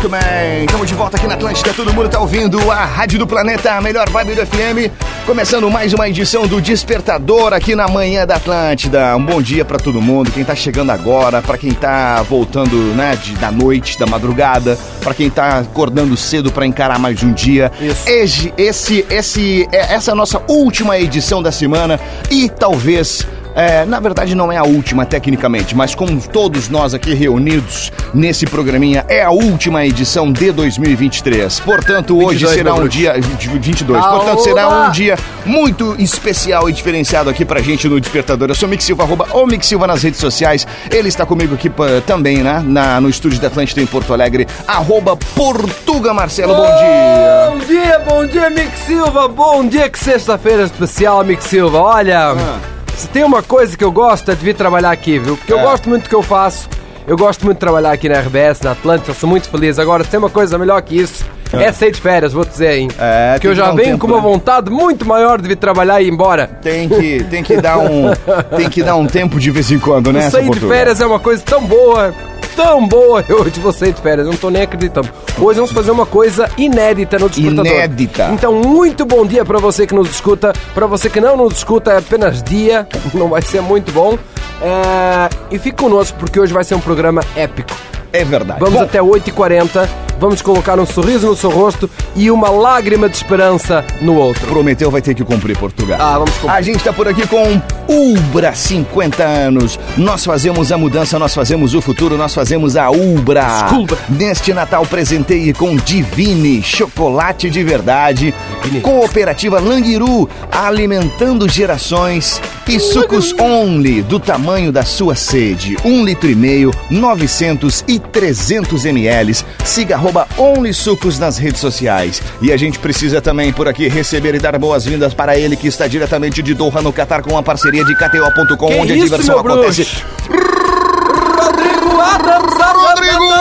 Muito bem. Estamos de volta aqui na Atlântida. Todo mundo tá ouvindo a Rádio do Planeta, a melhor vibe do FM. Começando mais uma edição do Despertador aqui na manhã da Atlântida. Um bom dia para todo mundo, quem tá chegando agora, para quem tá voltando, né, de, da noite, da madrugada, para quem tá acordando cedo para encarar mais um dia. Esse, esse, esse, é- essa é a nossa última edição da semana e talvez é, na verdade, não é a última, tecnicamente, mas como todos nós aqui reunidos nesse programinha, é a última edição de 2023. Portanto, hoje 22, será um bruxo. dia. de 22. Aoba! Portanto, será um dia muito especial e diferenciado aqui pra gente no Despertador. Eu sou o Mix Silva, arroba o Mix Silva nas redes sociais. Ele está comigo aqui também, né? Na, no estúdio da Atlântida em Porto Alegre, arroba Portuga Marcelo. Bom dia. Bom dia, bom dia, Mick Silva. Bom dia, que sexta-feira especial, Mick Silva. Olha, se tem uma coisa que eu gosto é de vir trabalhar aqui, viu? Porque eu É. gosto muito do que eu faço. Eu gosto muito de trabalhar aqui na RBS, na Atlântica, sou muito feliz. Agora, se tem uma coisa melhor que isso, é, sair de férias, vou dizer, hein? É, Porque eu já um venho tempo, com uma né? vontade muito maior de vir trabalhar e ir embora. Tem que, tem que dar um. tem que dar um tempo de vez em quando, né? sair de férias é uma coisa tão boa, tão boa. Hoje vou sair de férias, não tô nem acreditando. Hoje vamos fazer uma coisa inédita no Despertador. Inédita. Então, muito bom dia pra você que nos escuta. Pra você que não nos escuta, é apenas dia. Não vai ser muito bom. É, E fique conosco, porque hoje vai ser um programa épico. É verdade. Vamos Bom, até 8h40. Vamos colocar um sorriso no seu rosto e uma lágrima de esperança no outro. Prometeu vai ter que cumprir, Portugal. Ah, vamos cumprir. A gente tá por aqui com Ubra 50 anos. Nós fazemos a mudança, nós fazemos o futuro, nós fazemos a Ubra. Desculpa. Neste Natal presenteie com Divine, chocolate de verdade. Divine. Cooperativa Languiru, alimentando gerações. E sucos Only, do tamanho da sua sede. Um litro e meio, 900 e 300 ml. Siga arroba Only Sucos nas redes sociais. E a gente precisa também por aqui receber e dar boas-vindas para ele que está diretamente de Doha, no Catar, com a parceria de KTO.com, onde a isso, diversão meu acontece. Rodrigo Adams! Rodrigo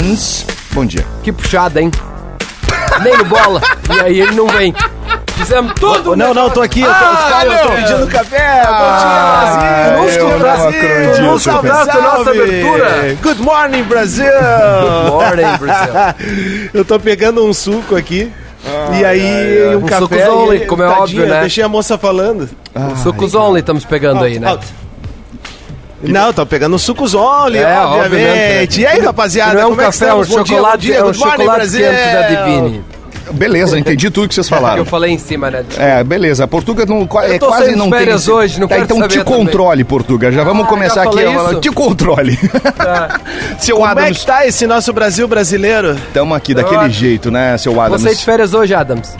Adams. Bom dia. Que puxada, hein? Nem no bola. E aí ele não vem. Fizemos tudo. Não, não, tô aqui, eu tô, Ah, eu tô pedindo café. Ah, bom dia, eu Brasil. não Brasil. Não Saudaste a nossa abertura. Good morning, Brasil. Good morning, Brasil. eu tô pegando um suco aqui. e aí, um Um café. sucos only, como é tadinha, óbvio, né? Deixei a moça falando. Sucos only estamos pegando aí, né? Out. Não, tô pegando sucos only, É, obviamente. obviamente, E aí, rapaziada, Não é um como é que café, é um dia, chocolate, bom dia, é um chocolate Brasil. quente da Divine. Beleza, entendi tudo que vocês Que falaram. eu falei em cima, né? É, beleza. A Portuga não, é, Eu quase não férias tem. hoje, não tá, quero então saber te também. controle, Portuga. Já vamos Ah, começar já aqui. isso? Te controle. Tá. seu Como é que Adams, tá esse nosso Brasil brasileiro? tamo aqui daquele Ó, jeito, né, seu Adams? sair de férias hoje, Adams.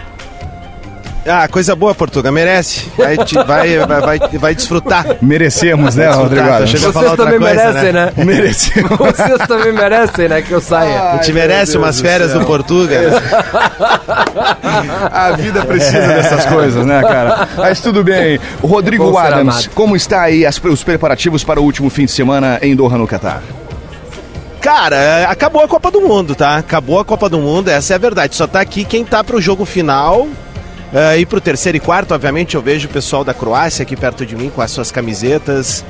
Ah, coisa boa, Portuga, merece. Vai, te- vai, vai, vai, vai desfrutar. Merecemos, né, Rodrigo Tá, Vocês falar outra também coisa, merecem, né? Merecemos. Vocês também merecem, né? Que eu saia. A gente merece umas férias do Portuga. né? A vida precisa dessas coisas, né, cara? Mas tudo bem. Rodrigo Bom Adams, como está aí as- os preparativos para o último fim de semana em Doha, no Catar? Cara, é, acabou a Copa do Mundo, tá? Acabou a Copa do Mundo, essa é a verdade. Só tá aqui quem tá pro jogo final. É, e pro terceiro e quarto, obviamente, eu vejo o pessoal da Croácia aqui perto de mim com as suas camisetas.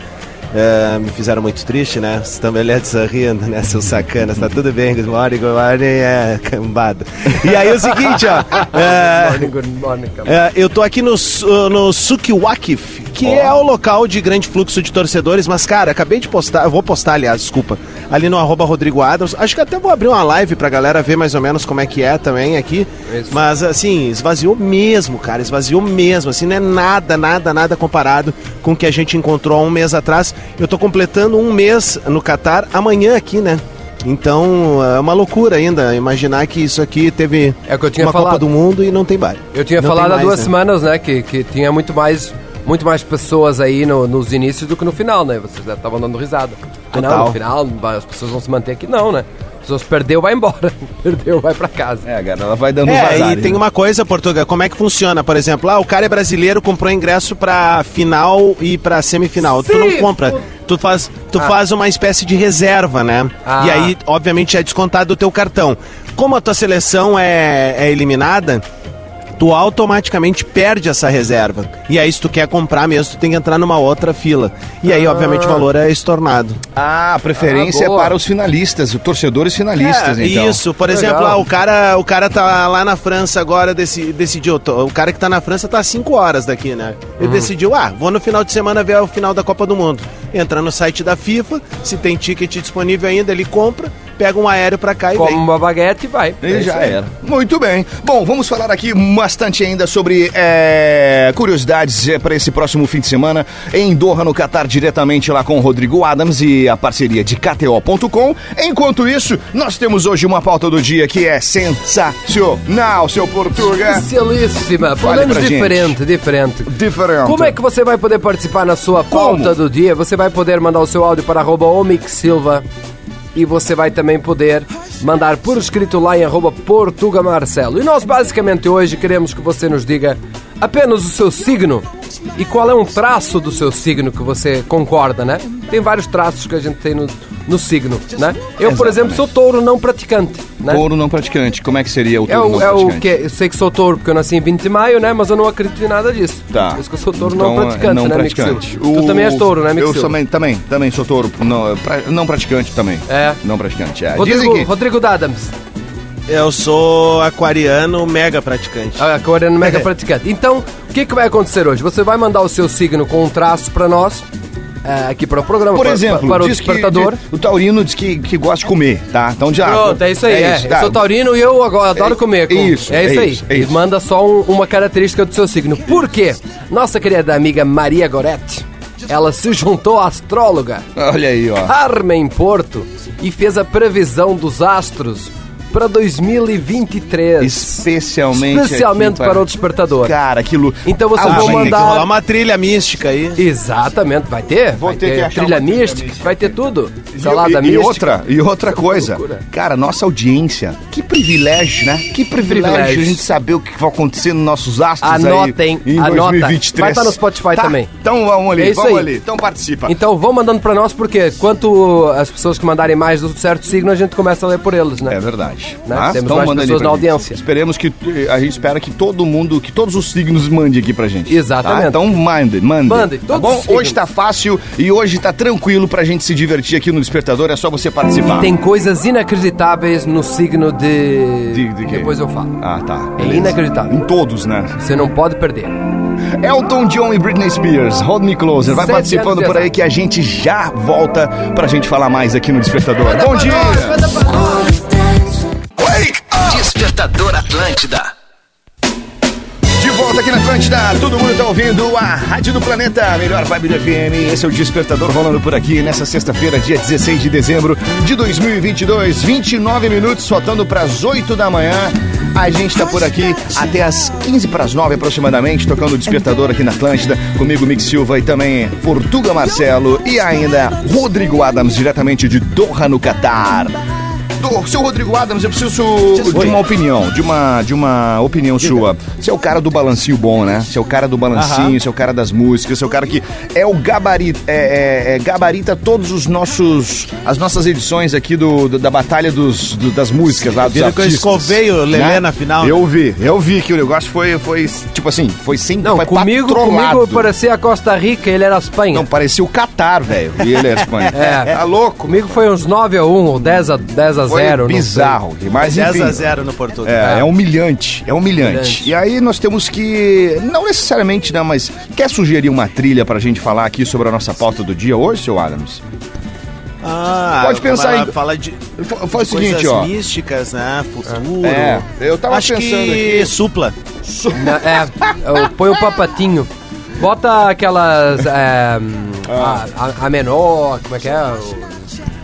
É, me fizeram muito triste, né? Estão beleza sorrindo, né? Seus sacanas. Tá tudo bem, good morning, good morning, é cambada. E aí é o seguinte, ó. é, Morning, good morning, é, eu tô aqui no, Su- no Sukiwakif, que é o local de grande fluxo de torcedores, mas, cara, acabei de postar, eu vou postar, aliás, desculpa, ali no arroba Rodrigo Adams. Acho que até vou abrir uma live pra galera ver mais ou menos como é que é também aqui. Isso. Mas, assim, esvaziou mesmo, cara, esvaziou mesmo. Assim, não é nada, nada, nada comparado com o que a gente encontrou há um mês atrás. Eu tô completando um mês no Catar, amanhã aqui, né? Então é uma loucura ainda imaginar que isso aqui teve É que eu tinha uma falado. Copa do Mundo e não tem bar. Eu tinha Não falado há mais, duas né? semanas, né, que, que tinha muito mais, muito mais pessoas aí no- nos inícios do que no final, né? Vocês estavam dando risada. Ah, Não, no final as pessoas vão se manter aqui. Não, né? As pessoas perdeu, vai embora. Perdeu, vai pra casa. É, cara, ela vai dando É, vazar. e tem uma coisa, Portugal, como é que funciona? Por exemplo, ah, o cara é brasileiro, comprou ingresso pra final e pra semifinal. Tu não compra. Tu faz, tu faz uma espécie de reserva, né? Ah. E aí, obviamente, é descontado do teu cartão. Como a tua seleção é, é eliminada, tu automaticamente perde essa reserva. E aí, se tu quer comprar mesmo, tu tem que entrar numa outra fila. E aí, obviamente, o valor é estornado. Ah, a preferência Ah, é para os finalistas, os torcedores finalistas, É, então. Isso, por Legal. exemplo, ah, o, cara, o cara tá lá na França agora, deci- decidiu. O cara que tá na França tá a 5 horas daqui, né? Ele decidiu, ah, vou no final de semana ver o final da Copa do Mundo. Entra no site da FIFA, se tem ticket disponível ainda, ele compra, pega um aéreo pra cá e Come vem. uma baguete e vai. E É isso já era. Muito bem. Bom, vamos falar aqui bastante ainda sobre é, curiosidades para esse próximo fim de semana em Doha, no Catar, diretamente lá com o Rodrigo Adams e a parceria de KTO.com. Enquanto isso, nós temos hoje uma pauta do dia que é sensacional, seu Portuga. Especialíssima. Gente. diferente, diferente. Diferente. Como é que você vai poder participar na sua pauta Como? do dia? Você vai poder mandar o seu áudio para arroba Silva e você vai também poder mandar por escrito lá em arroba. E nós basicamente hoje queremos que você nos diga apenas o seu signo e qual é um traço do seu signo que você concorda, né? Tem vários traços que a gente tem no, no signo, né? Eu, por Exatamente. exemplo, sou touro não praticante, né? Touro não praticante. Como é que seria o É touro o, não é o praticante? que eu sei que sou touro porque eu nasci em 20 de maio, né? Mas eu não acredito em nada disso. Tá. Por isso que eu sou touro Então, não praticante, não né, praticante. Silva? Tu também és touro, né, Mick Eu também, também, também sou touro. Não, pra- não praticante também. É. Não praticante, é. Rodrigo, que... Rodrigo Dadams, Eu sou aquariano mega praticante. a coreano mega praticante. Então, o que, que vai acontecer hoje? Você vai mandar o seu signo com um traço para nós, é, aqui para o programa, Por para, exemplo, para o diz que- despertador. diz- o taurino diz que, que gosta de comer, tá? Então já. Pronto, é isso aí. É tá. Eu sou taurino e eu agora adoro É comer. com- isso, é isso é aí. isso, é E isso. manda só um- uma característica do seu signo. Por quê? Nossa querida amiga Maria Goretti, ela se juntou à astróloga Olha aí, ó. Carmen Porto e fez a previsão dos astros para 2023. Especialmente. Especialmente aqui para o despertador. Cara, aquilo. Então vocês Ah, vão gente, Tem que mandar- uma trilha mística aí. Exatamente, vai ter? Vou vai ter achar trilha mística, mística. vai ter tudo. E- Salada e, e mística. outra, e outra coisa, loucura. cara, nossa audiência, que privilégio, né? Que privilégio, privilégio. a gente saber o que vai acontecer nos nossos astros Anotem, aí em anota. 2023. Vai estar no Spotify Tá, também. Então vamos ali, É vamos aí. ali. Então participa. Então vão mandando pra nós, porque quanto as pessoas que mandarem mais do certo signo, a gente começa a ler por eles, né? É verdade. Né? tá? Temos Então mais pessoas na gente. audiência. Esperemos que a gente espera que todo mundo, que todos os signos mandem aqui pra gente. Exatamente. tá? Então mande, mande. Mande, tá bom? Hoje tá fácil e hoje tá tranquilo pra gente se divertir aqui no Despertador, é só você participar. Tem coisas inacreditáveis no signo de. De- de quê? Depois eu falo. Ah, tá. É beleza. inacreditável. Em todos, né? Você não pode perder. Elton John e Britney Spears, Hold Me Closer. Vai Sete participando por aí que a gente já volta pra gente falar mais aqui no Despertador. Bom dia! Despertador Atlântida. De volta aqui na Atlântida, todo mundo tá ouvindo a Rádio do Planeta, melhor vibe FM. Esse é o Despertador rolando por aqui nessa sexta-feira, dia 16 de dezembro de 2022. 29 minutos, faltando para as 8 da manhã. A gente tá por aqui até as 15 para as 9 aproximadamente, tocando o Despertador aqui na Atlântida. Comigo, Mick Silva e também Portuga Marcelo e ainda Rodrigo Adams, diretamente de Doha, no Catar. Do, seu Rodrigo Adams, eu preciso de uma opinião, de uma, de uma opinião sua. Você é o cara do balancinho bom, né? Você é o cara do balancinho, você é o cara das músicas, você é o cara que é o gabarito, é, é- é gabarita todos os nossos, as nossas edições aqui do, do- da batalha dos, do- das músicas lá dos Viram que eu artistas, escovei o Lelê na final, né? Eu vi, eu vi que o negócio foi, foi tipo assim, foi sem, Não, foi comigo, patrolado. comigo parecia a Costa Rica, ele era a Espanha. Não, parecia o Catar, velho, e ele é a Espanha. É. Tá louco? Comigo foi uns 9 a 1 ou 10 a, 10 a 0 não sei. bizarro, mas 10 enfim. a 0 no Portugal. É, é humilhante, é humilhante. Humilhante. E aí nós temos que, não necessariamente, né, mas quer sugerir uma trilha pra gente falar aqui sobre a nossa pauta do dia hoje, seu Adams? Ah, Pode pensar em- Fala de Fa- Faz o seguinte, ó. místicas, né? Futuro. É, eu tava Acho pensando que aqui. supla. Na- É, põe o papatinho. Bota aquelas. é, a, a- a menor, como é que é? O-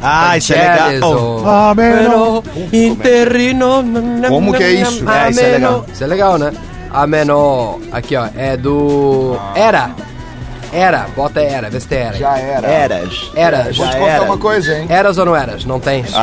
Ah, isso é legal. Ameno. Interrino. Como que é isso? É, isso é legal. Isso é legal, né? Ameno. Aqui, ó. É do. Era. Era. Bota era. Vê se tem era. Já era. Eras. Eras. Vou te Já contar era. uma coisa, hein? Eras ou não eras? Não tem.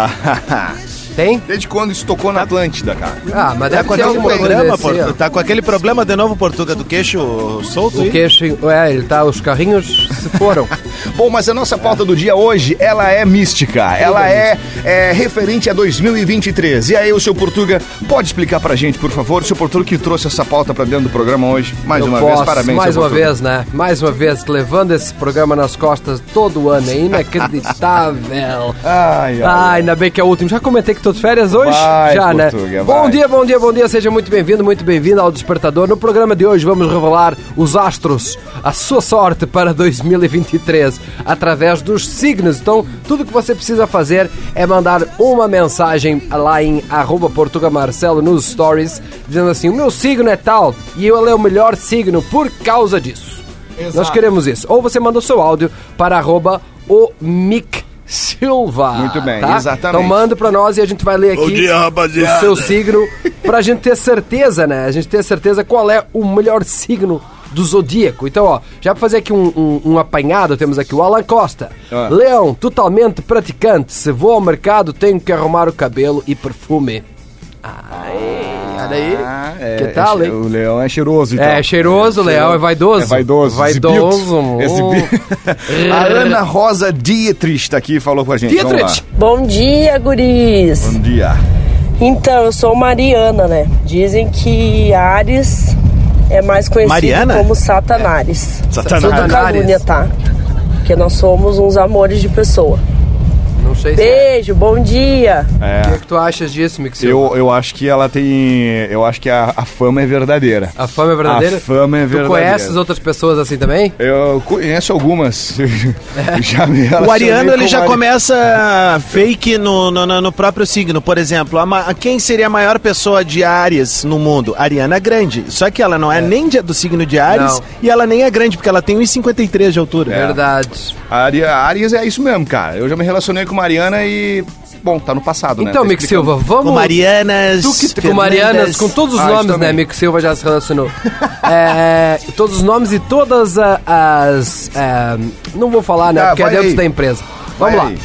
Tem? Desde quando isso tocou na Atlântida, cara? Ah, mas Tá deve com ter aquele problema, Portu- ó. tá com aquele problema de novo, Portuga, do queixo solto O aí? queixo. É, ele tá. Os carrinhos se foram. Bom, mas a nossa pauta do dia hoje, ela é mística. Ela é, é referente a 2023. E aí, o seu Portuga, pode explicar pra gente, por favor? O seu Portuga que trouxe essa pauta pra dentro do programa hoje. Mais Eu uma posso, vez, parabéns, Mais uma Portuga. vez, né? Mais uma vez, levando esse programa nas costas todo ano. É inacreditável. Ai, ai, Ah, ainda bem que é o último. Já comentei que tô de férias hoje? Vai, Já, né? Portuga, Bom vai. dia, bom dia, bom dia. Seja muito bem-vindo, muito bem-vindo ao Despertador. No programa de hoje vamos revelar os astros, a sua sorte para 2023 através dos signos. Então, tudo que você precisa fazer é mandar uma mensagem lá em arroba Portuga Marcelo nos stories, dizendo assim, o meu signo é tal e eu é o melhor signo por causa disso. Nós queremos isso. Ou você manda o seu áudio para arroba o Mick Silva. Muito bem, tá? exatamente. Então manda pra nós e a gente vai ler aqui o seu signo pra gente ter certeza, né? A gente ter certeza qual é o melhor signo do zodíaco. Então, ó, já pra fazer aqui um, um- um apanhado, temos aqui o Alan Costa. Ah. Leão, totalmente praticante. Se vou ao mercado, tenho que arrumar o cabelo e perfume. Ai, olha aí. Ah, é, que tal, é, hein? O leão é cheiroso, então. É cheiroso, leão é vaidoso. É vaidoso. Vaidoso. Exibido. Exibido. a Ana Rosa Dietrich tá aqui e falou com a gente. Dietrich. Bom dia, guris. Bom dia. Então, eu sou Mariana, né? Dizem que Ares é mais conhecido Mariana? como Satanares. Satanás. Tudo Satanares. calúnia, tá? Porque nós somos uns amores de pessoa. Não sei se é. Beijo, bom dia. O É. que, é que tu achas disso, Mixil? Eu, eu acho que ela tem. Eu acho que a, a fama é verdadeira. A fama é verdadeira? A fama é Tu verdadeira. conheces outras pessoas assim também? Eu conheço algumas. já me O Ariano ele com já vari- começa fake no, no, no- próprio signo. Por exemplo, a quem seria a maior pessoa de Ares no mundo? Ariana Grande. Só que ela não é, nem de- do signo de Ares Não. e ela nem é grande, porque ela tem 1,53 de altura. Verdade. A Ari- a Aries é isso mesmo, cara. Eu já me relacionei com Mariana e. Bom, tá no passado, né? Então, Tá Mick. Silva, vamos. Com Marianas. Tu que, com. Marianas, com todos os Ah, nomes, né? Mick Silva já se relacionou. É, todos os nomes e todas as. é, não vou falar, né? Tá, porque é dentro aí. da empresa. Vamos Vai lá. aí.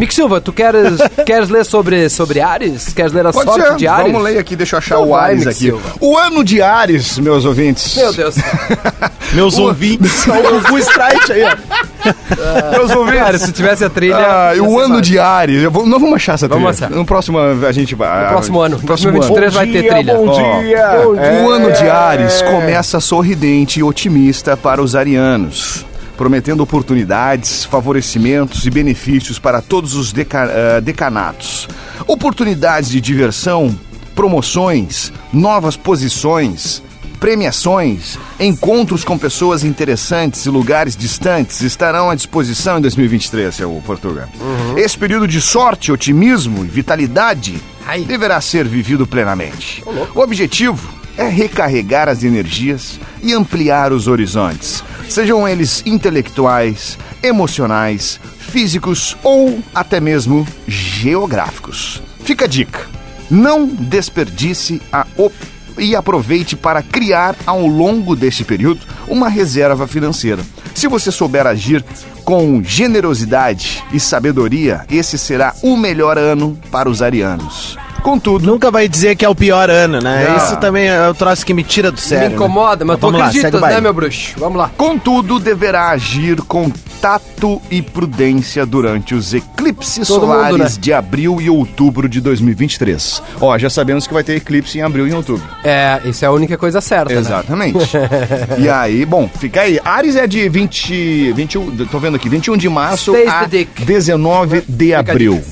Mick Silva, tu queres, queres ler sobre, sobre Ares? Queres ler a Pode sorte ser. de Ares? Vamos ler aqui, deixa eu achar Então o vai, Ares Mick aqui. Silva. O ano de Ares, meus ouvintes. Meu Deus. Meus ouvintes. o full strike aí, ó. Meus ouvintes. Cara, se tivesse a trilha. Ah, o ano fácil. de Ares. Eu vou, nós vamos achar essa trilha. Vamos achar. No próximo a gente vai. No próximo ano. No próximo 2023 ano. vai ter trilha. Bom dia. O É. ano de Ares começa sorridente e otimista para os arianos, prometendo oportunidades, favorecimentos e benefícios para todos os deca- ah, decanatos. Oportunidades de diversão, promoções, novas posições, premiações, encontros com pessoas interessantes e lugares distantes estarão à disposição em 2023, seu Portugal. Esse período de sorte, otimismo e vitalidade Ai. deverá ser vivido plenamente. O objetivo é recarregar as energias e ampliar os horizontes, sejam eles intelectuais, emocionais, físicos ou até mesmo geográficos. Fica a dica: não desperdice a op e aproveite para criar ao longo deste período uma reserva financeira. Se você souber agir com generosidade e sabedoria, esse será o melhor ano para os arianos. Contudo, Nunca vai dizer que é o pior ano, né? Ah. Isso também é o troço que me tira do sério. Me incomoda, mas né? tu Vamos lá, segue acreditas, né, meu bruxo? Vamos lá. Contudo, deverá agir com tato e prudência durante os eclipses Todo mundo, solares né? de abril e outubro de 2023. Ó, já sabemos que vai ter eclipse em abril e em outubro. É, isso é a única coisa certa. né? Exatamente. e aí, bom, fica aí. Ares é de 20, 21, tô vendo aqui, 21 de março Stays a the dick. 19 de abril.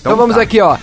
Então, vamos tá. aqui, ó.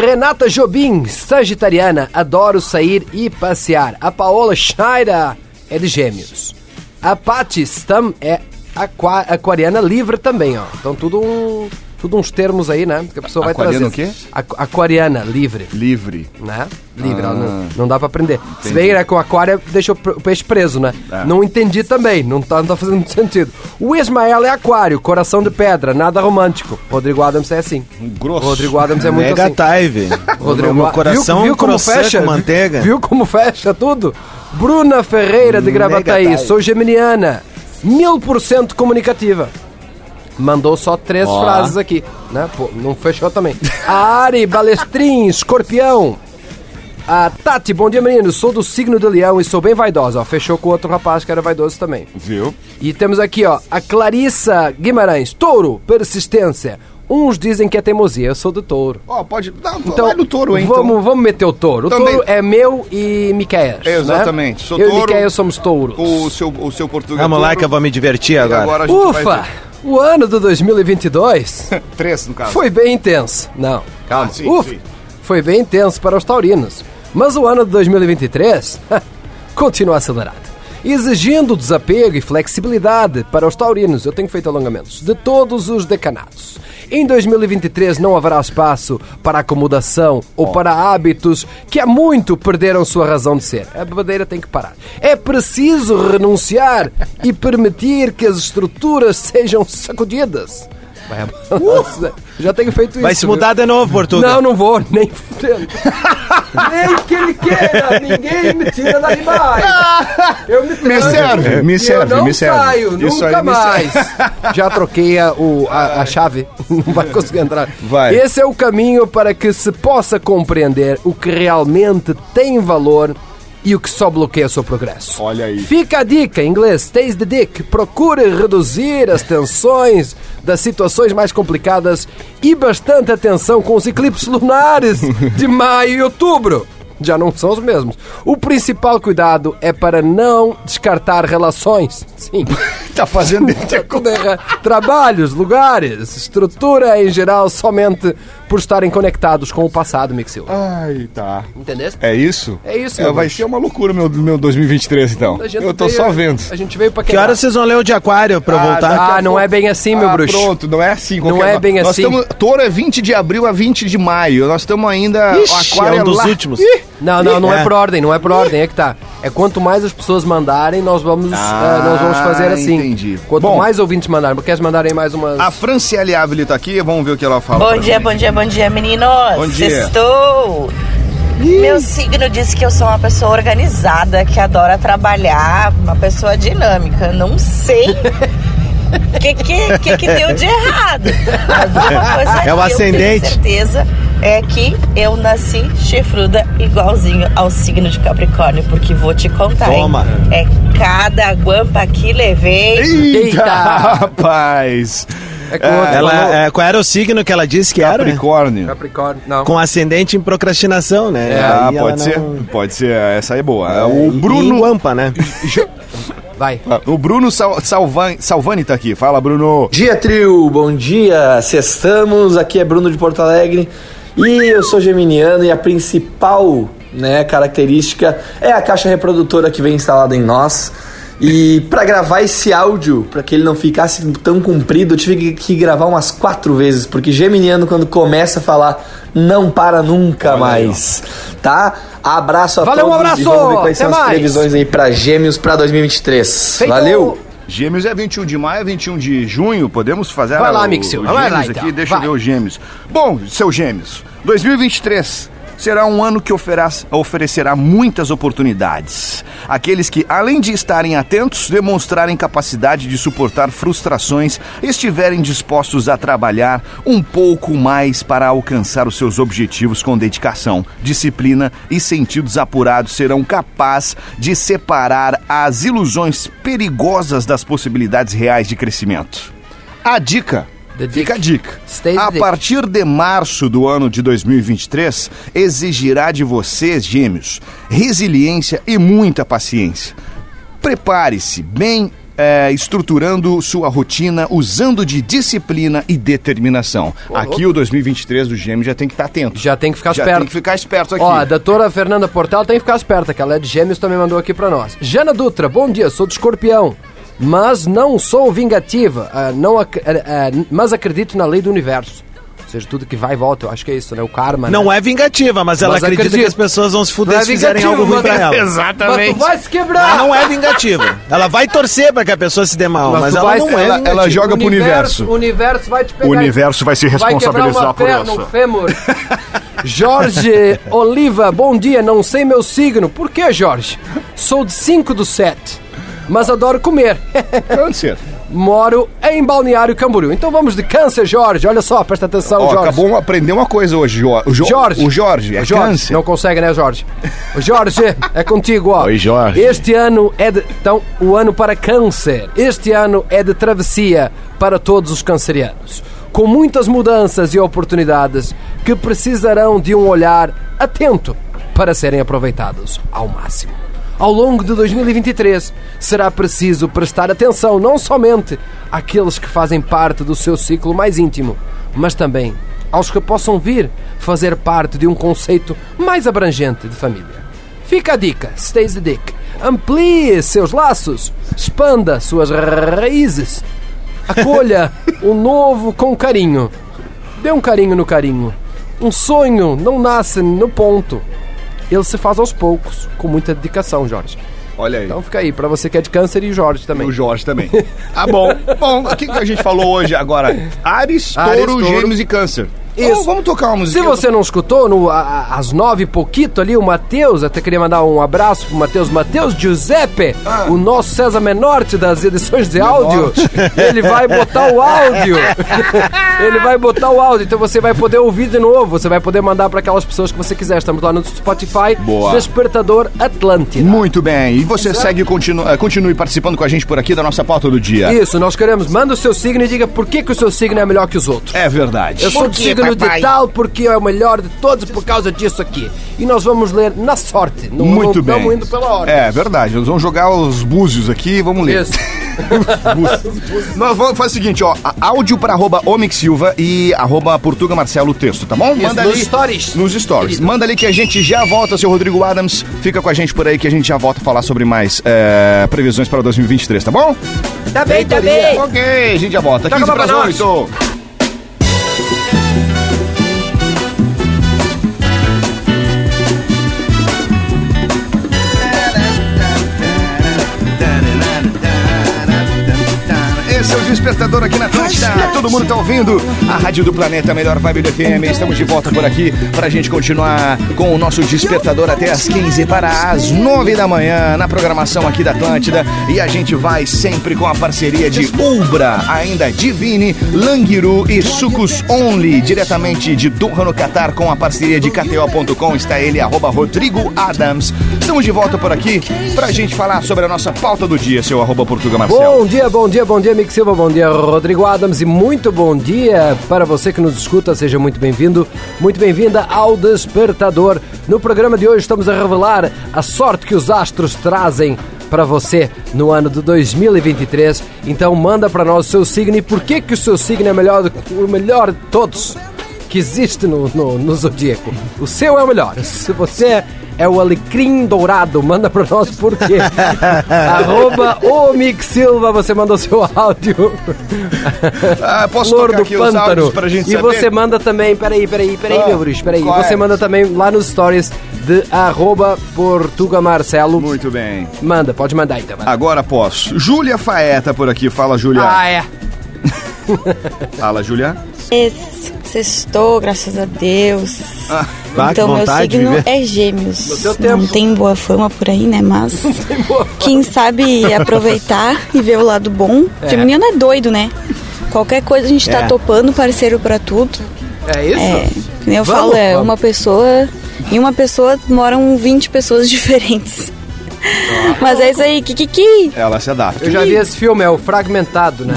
Renata Jobim, sagitariana, adoro sair e passear. A Paola Schneider é de gêmeos. A Patti Stam é aqua- aquariana livre também, ó. Então tudo um Tudo uns termos aí, né? Que a pessoa vai Aquariano trazer. o quê? Aqu- aquariana, livre, Livre. né? Livre, Ah. não, não dá pra aprender. Se bem né, que o aquário deixa o peixe preso, né? É. Não entendi também, não tá, não tá fazendo muito sentido. O Ismael é aquário, coração de pedra, nada romântico. Rodrigo Adams é assim. Grosso. Rodrigo Adams é muito Mega assim. Taive. Rodrigo Meu Adams- coração viu, viu como croissant fecha? com manteiga. Viu como fecha tudo? Bruna Ferreira de Gravataí, sou geminiana, mil por cento comunicativa. Mandou só três Ó. frases aqui, né? Pô, não fechou também. A Ari Balestrin, escorpião. A Tati, bom dia meninos, sou do signo de leão e sou bem vaidosa. Ó, fechou com outro rapaz que era vaidoso também. Viu? E temos aqui, ó, a Clarissa Guimarães, touro, persistência. Uns dizem que é teimosia, eu sou do touro. Ó, pode. Não, Então, vai no touro, hein? Vamos, então. vamos meter o touro. O Também. touro é meu e Miqueias. Exatamente. Né? Sou eu touro. e Miqueias somos touros. O seu, o seu português. Vamos lá touro. que eu vou me divertir agora. agora a gente Ufa! vai O ano de 2022 ver. Três, no caso. foi bem intenso. Não, calma. Ah, sim, Ufa! sim. Foi bem intenso para os taurinos. Mas o ano de 2023 continua acelerado. Exigindo desapego e flexibilidade para os taurinos, eu tenho feito alongamentos, de todos os decanados. Em 2023 não haverá espaço para acomodação ou para hábitos que há muito perderam sua razão de ser. A bebedeira tem que parar. É preciso renunciar e permitir que as estruturas sejam sacudidas. Vai, Já tenho feito isso. Vai se mudar de novo, Portugal. Não, não vou, nem fudendo. nem que ele queira, ninguém me tira da ribaia. Eu me, Me serve, me Eu serve, não me serve. saio, Isso nunca mais. Já troquei a, o- a- a chave, não vai conseguir entrar. Vai. Esse é o caminho para que se possa compreender o que realmente tem valor e o que só bloqueia seu progresso. Olha aí. Fica a dica, em inglês, stays the dick. Procure reduzir as tensões das situações mais complicadas e bastante atenção com os eclipses lunares de maio e outubro. Já não são os mesmos. O principal cuidado é para não descartar relações. Sim. Tá fazendo. Errado. Trabalhos, lugares, estrutura em geral, somente por estarem conectados com o passado, Mixil. Ai, tá. Entendeste? É isso? É isso, É, meu vai ser uma loucura meu, meu 2023, então. Eu tô veio- só vendo. A gente veio pra Que horas vocês vão ler o de aquário pra Ah, voltar? Ah, não é bem assim, meu ah, bruxo. Pronto, não é assim. Não é bem Nós assim. Tamo, touro é 20 de abril a 20 de maio. Nós estamos ainda. Ixi, o aquário é um dos lá- últimos. Ih, Não, não, não é. É. por ordem, não é por ordem, é que tá. É quanto mais as pessoas mandarem, nós vamos, Ah, eh, nós vamos fazer assim. entendi. Quanto Bom. mais ouvintes mandarem, queres mandarem mais umas. A Franciele Ávila tá aqui, vamos ver o que ela fala. Bom dia, gente. bom dia, bom dia, meninos. Bom dia. Sextou. Meu signo diz que eu sou uma pessoa organizada, que adora trabalhar, uma pessoa dinâmica. Não sei o que, que, que, que deu de errado. Coisa É o que ascendente. Eu tenho certeza é que eu nasci chifruda igualzinho ao signo de Capricórnio, porque vou te contar. hein? Toma. É cada guampa que levei. Eita, Eita! rapaz! É com outro. Ela, é, qual era o signo que ela disse que era? Capricórnio. Capricórnio. Não. Com ascendente em procrastinação, né? Ah, Aí ela pode ser. não- Pode ser. Essa é boa. É, o e- Bruno. E Guampa, né? Vai. Ah, O Bruno Sal, Salvan, Salvani tá aqui. Fala, Bruno. Dia trio, bom dia, sextamos, aqui é Bruno de Porto Alegre e eu sou geminiano e a principal né, característica é a caixa reprodutora que vem instalada em nós. E para gravar esse áudio, para que ele não ficasse tão comprido, eu tive que gravar umas quatro vezes, porque geminiano quando começa a falar não para nunca mais, tá? Abraço a Valeu, um todos abraço, e vamos ver quais até são as mais. previsões aí para gêmeos para 2023. Feito. Valeu! Gêmeos é 21 de maio, 21 de junho. Podemos fazer Vai a- lá, o- Mixil. Vai lá, gêmeos então. aqui. Deixa Vai. eu ver os gêmeos. Bom, seus gêmeos. 2023 será um ano que oferecerá muitas oportunidades. Aqueles que, além de estarem atentos, demonstrarem capacidade de suportar frustrações, estiverem dispostos a trabalhar um pouco mais para alcançar os seus objetivos com dedicação, disciplina e sentidos apurados, serão capazes de separar as ilusões perigosas das possibilidades reais de crescimento. A dica. Fica a dica. A partir de março do ano de 2023, exigirá de vocês, gêmeos, resiliência e muita paciência. Prepare-se bem é, estruturando sua rotina, usando de disciplina e determinação. Aqui o 2023 do Gêmeos já tem que estar atento. Já tem que ficar Já esperto. tem que ficar esperto aqui. Ó, a doutora Fernanda Portal tem que ficar esperta, que ela é de gêmeos, também mandou aqui pra nós. Jana Dutra, bom dia, sou do escorpião. Mas não sou vingativa, ah, não ac- ah, mas acredito na lei do universo. Ou seja, tudo que vai e volta, eu acho que é isso, né? O karma. Não né? é vingativa, mas ela Mas acredita acredita. que as pessoas vão se fuder Não é se fizerem vingativo, algo ruim mas- pra ela. Mas tu vai se quebrar! Ela não é vingativa. Ela vai torcer pra que a pessoa se dê mal, mas, tu ela vai- não é ela- joga pro universo. O universo vai te pegar. O universo vai se Vai quebrar responsabilizar uma por perna, isso. um fêmur. Jorge Oliva, bom dia. Não sei meu signo. Por que, Jorge? Sou de 5 do 7, mas adoro comer. Câncer. Moro em Balneário Camboriú. Então vamos de câncer, Jorge. Olha só, presta atenção, Ó, Jorge. acabou de aprender uma coisa hoje, Jo- o Jo- Jorge. O Jorge, é O Jorge, câncer. não consegue, né, Jorge? O Jorge, é contigo, ó. Oi, Jorge. Este ano é de. Então, o ano para câncer. Este ano é de travessia para todos os cancerianos. Com muitas mudanças e oportunidades que precisarão de um olhar atento para serem aproveitados ao máximo. Ao longo de 2023, será preciso prestar atenção não somente àqueles que fazem parte do seu ciclo mais íntimo, mas também aos que possam vir fazer parte de um conceito mais abrangente de família. Fica a dica, stays the dick. Amplie seus laços, expanda suas raízes, acolha o novo com carinho. Dê um carinho no carinho. Um sonho não nasce no ponto. Ele se faz aos poucos, com muita dedicação, Jorge. Olha aí. Então fica aí, pra você que é de câncer e Jorge também. O Jorge também. Ah, bom. Bom, o que que a gente falou hoje agora? Ares, Ares, touro, touro. gêmeos e câncer. Isso. Vamos, vamos tocar uma música. Se você não escutou, no, a- às nove e pouquito ali, o Matheus, até queria mandar um abraço pro Matheus, Matheus Giuseppe, Ah. o nosso César Menorte das edições de áudio, ele vai botar o áudio. ele vai botar o áudio, então você vai poder ouvir de novo, você vai poder mandar para aquelas pessoas que você quiser. Estamos lá no Spotify, Boa. Despertador Atlântida. Muito bem. E você segue e eh, continue participando com a gente por aqui da nossa pauta do dia. Isso, nós queremos, manda o seu signo e diga por que, que o seu signo é melhor que os outros. É verdade. Eu sou do signo de tal porque é o melhor de todos por causa disso aqui. E nós vamos ler na sorte. Não, Muito não bem. Estamos indo pela ordem. É verdade. Nós vamos jogar os búzios aqui e vamos ler. Isso. Nós vamos fazer o seguinte, ó. Áudio para arroba Omix Silva e arroba Portuga Marcelo o texto, tá bom? Isso, nos stories. Nos stories. Querido. Manda ali que a gente já volta, seu Rodrigo Adams. Fica com a gente por aí que a gente já volta a falar sobre mais eh, previsões para 2023, tá bom? Tá bem, tá bem. Ok, a gente já volta. Toca 15 pra para nós. 8. Despertador aqui na Atlântida. Todo mundo tá ouvindo a Rádio do Planeta, melhor vibe do FM. Estamos de volta por aqui pra gente continuar com o nosso Despertador até as 15 para as 9 da manhã na programação aqui da Atlântida. E a gente vai sempre com a parceria de Ubra, ainda Divine, Langiru e Sucos Only, diretamente de Doha no Catar com a parceria de KTO.com. Está ele, arroba Rodrigo Adams. Estamos de volta por aqui pra gente falar sobre a nossa pauta do dia, seu arroba Portuga Marcelo. Bom dia, bom dia, bom dia, Mick Silva, bom dia, Rodrigo Adams e muito bom dia para você que nos escuta, seja muito bem-vindo, muito bem-vinda ao Despertador. No programa de hoje estamos a revelar a sorte que os astros trazem para você no ano de 2023. Então manda para nós o seu signo e por que que o seu signo é melhor o melhor de todos que existe no, no, no Zodíaco. O seu é o melhor. Se você é o alecrim dourado, manda pra nós por quê. Arroba o Mick Silva, você manda o seu áudio. Ah, posso Flor tocar do aqui os Pântano. áudios pra gente e saber? você manda também, peraí, peraí, peraí, Ah, meu bruxo, peraí. qual é? Você manda também lá nos stories de arroba Portuga Marcelo. Muito bem. Manda, pode mandar então. vai. Agora posso. Júlia Faeta por aqui. Fala, Júlia. Ah, é. Fala, Júlia. Sextou, graças a Deus. Ah, então, meu signo viver. é gêmeos. Não tem boa fama por aí, né? Mas quem sabe aproveitar e ver o lado bom. É. Geminiano é doido, né? Qualquer coisa a gente tá É. topando, parceiro pra tudo. É isso? É, eu Vamos, falo, é vamos. uma pessoa. Em uma pessoa moram 20 pessoas diferentes. Mas é isso aí, Kikiki. ela se adapta. Eu já vi esse filme, é o Fragmentado, né?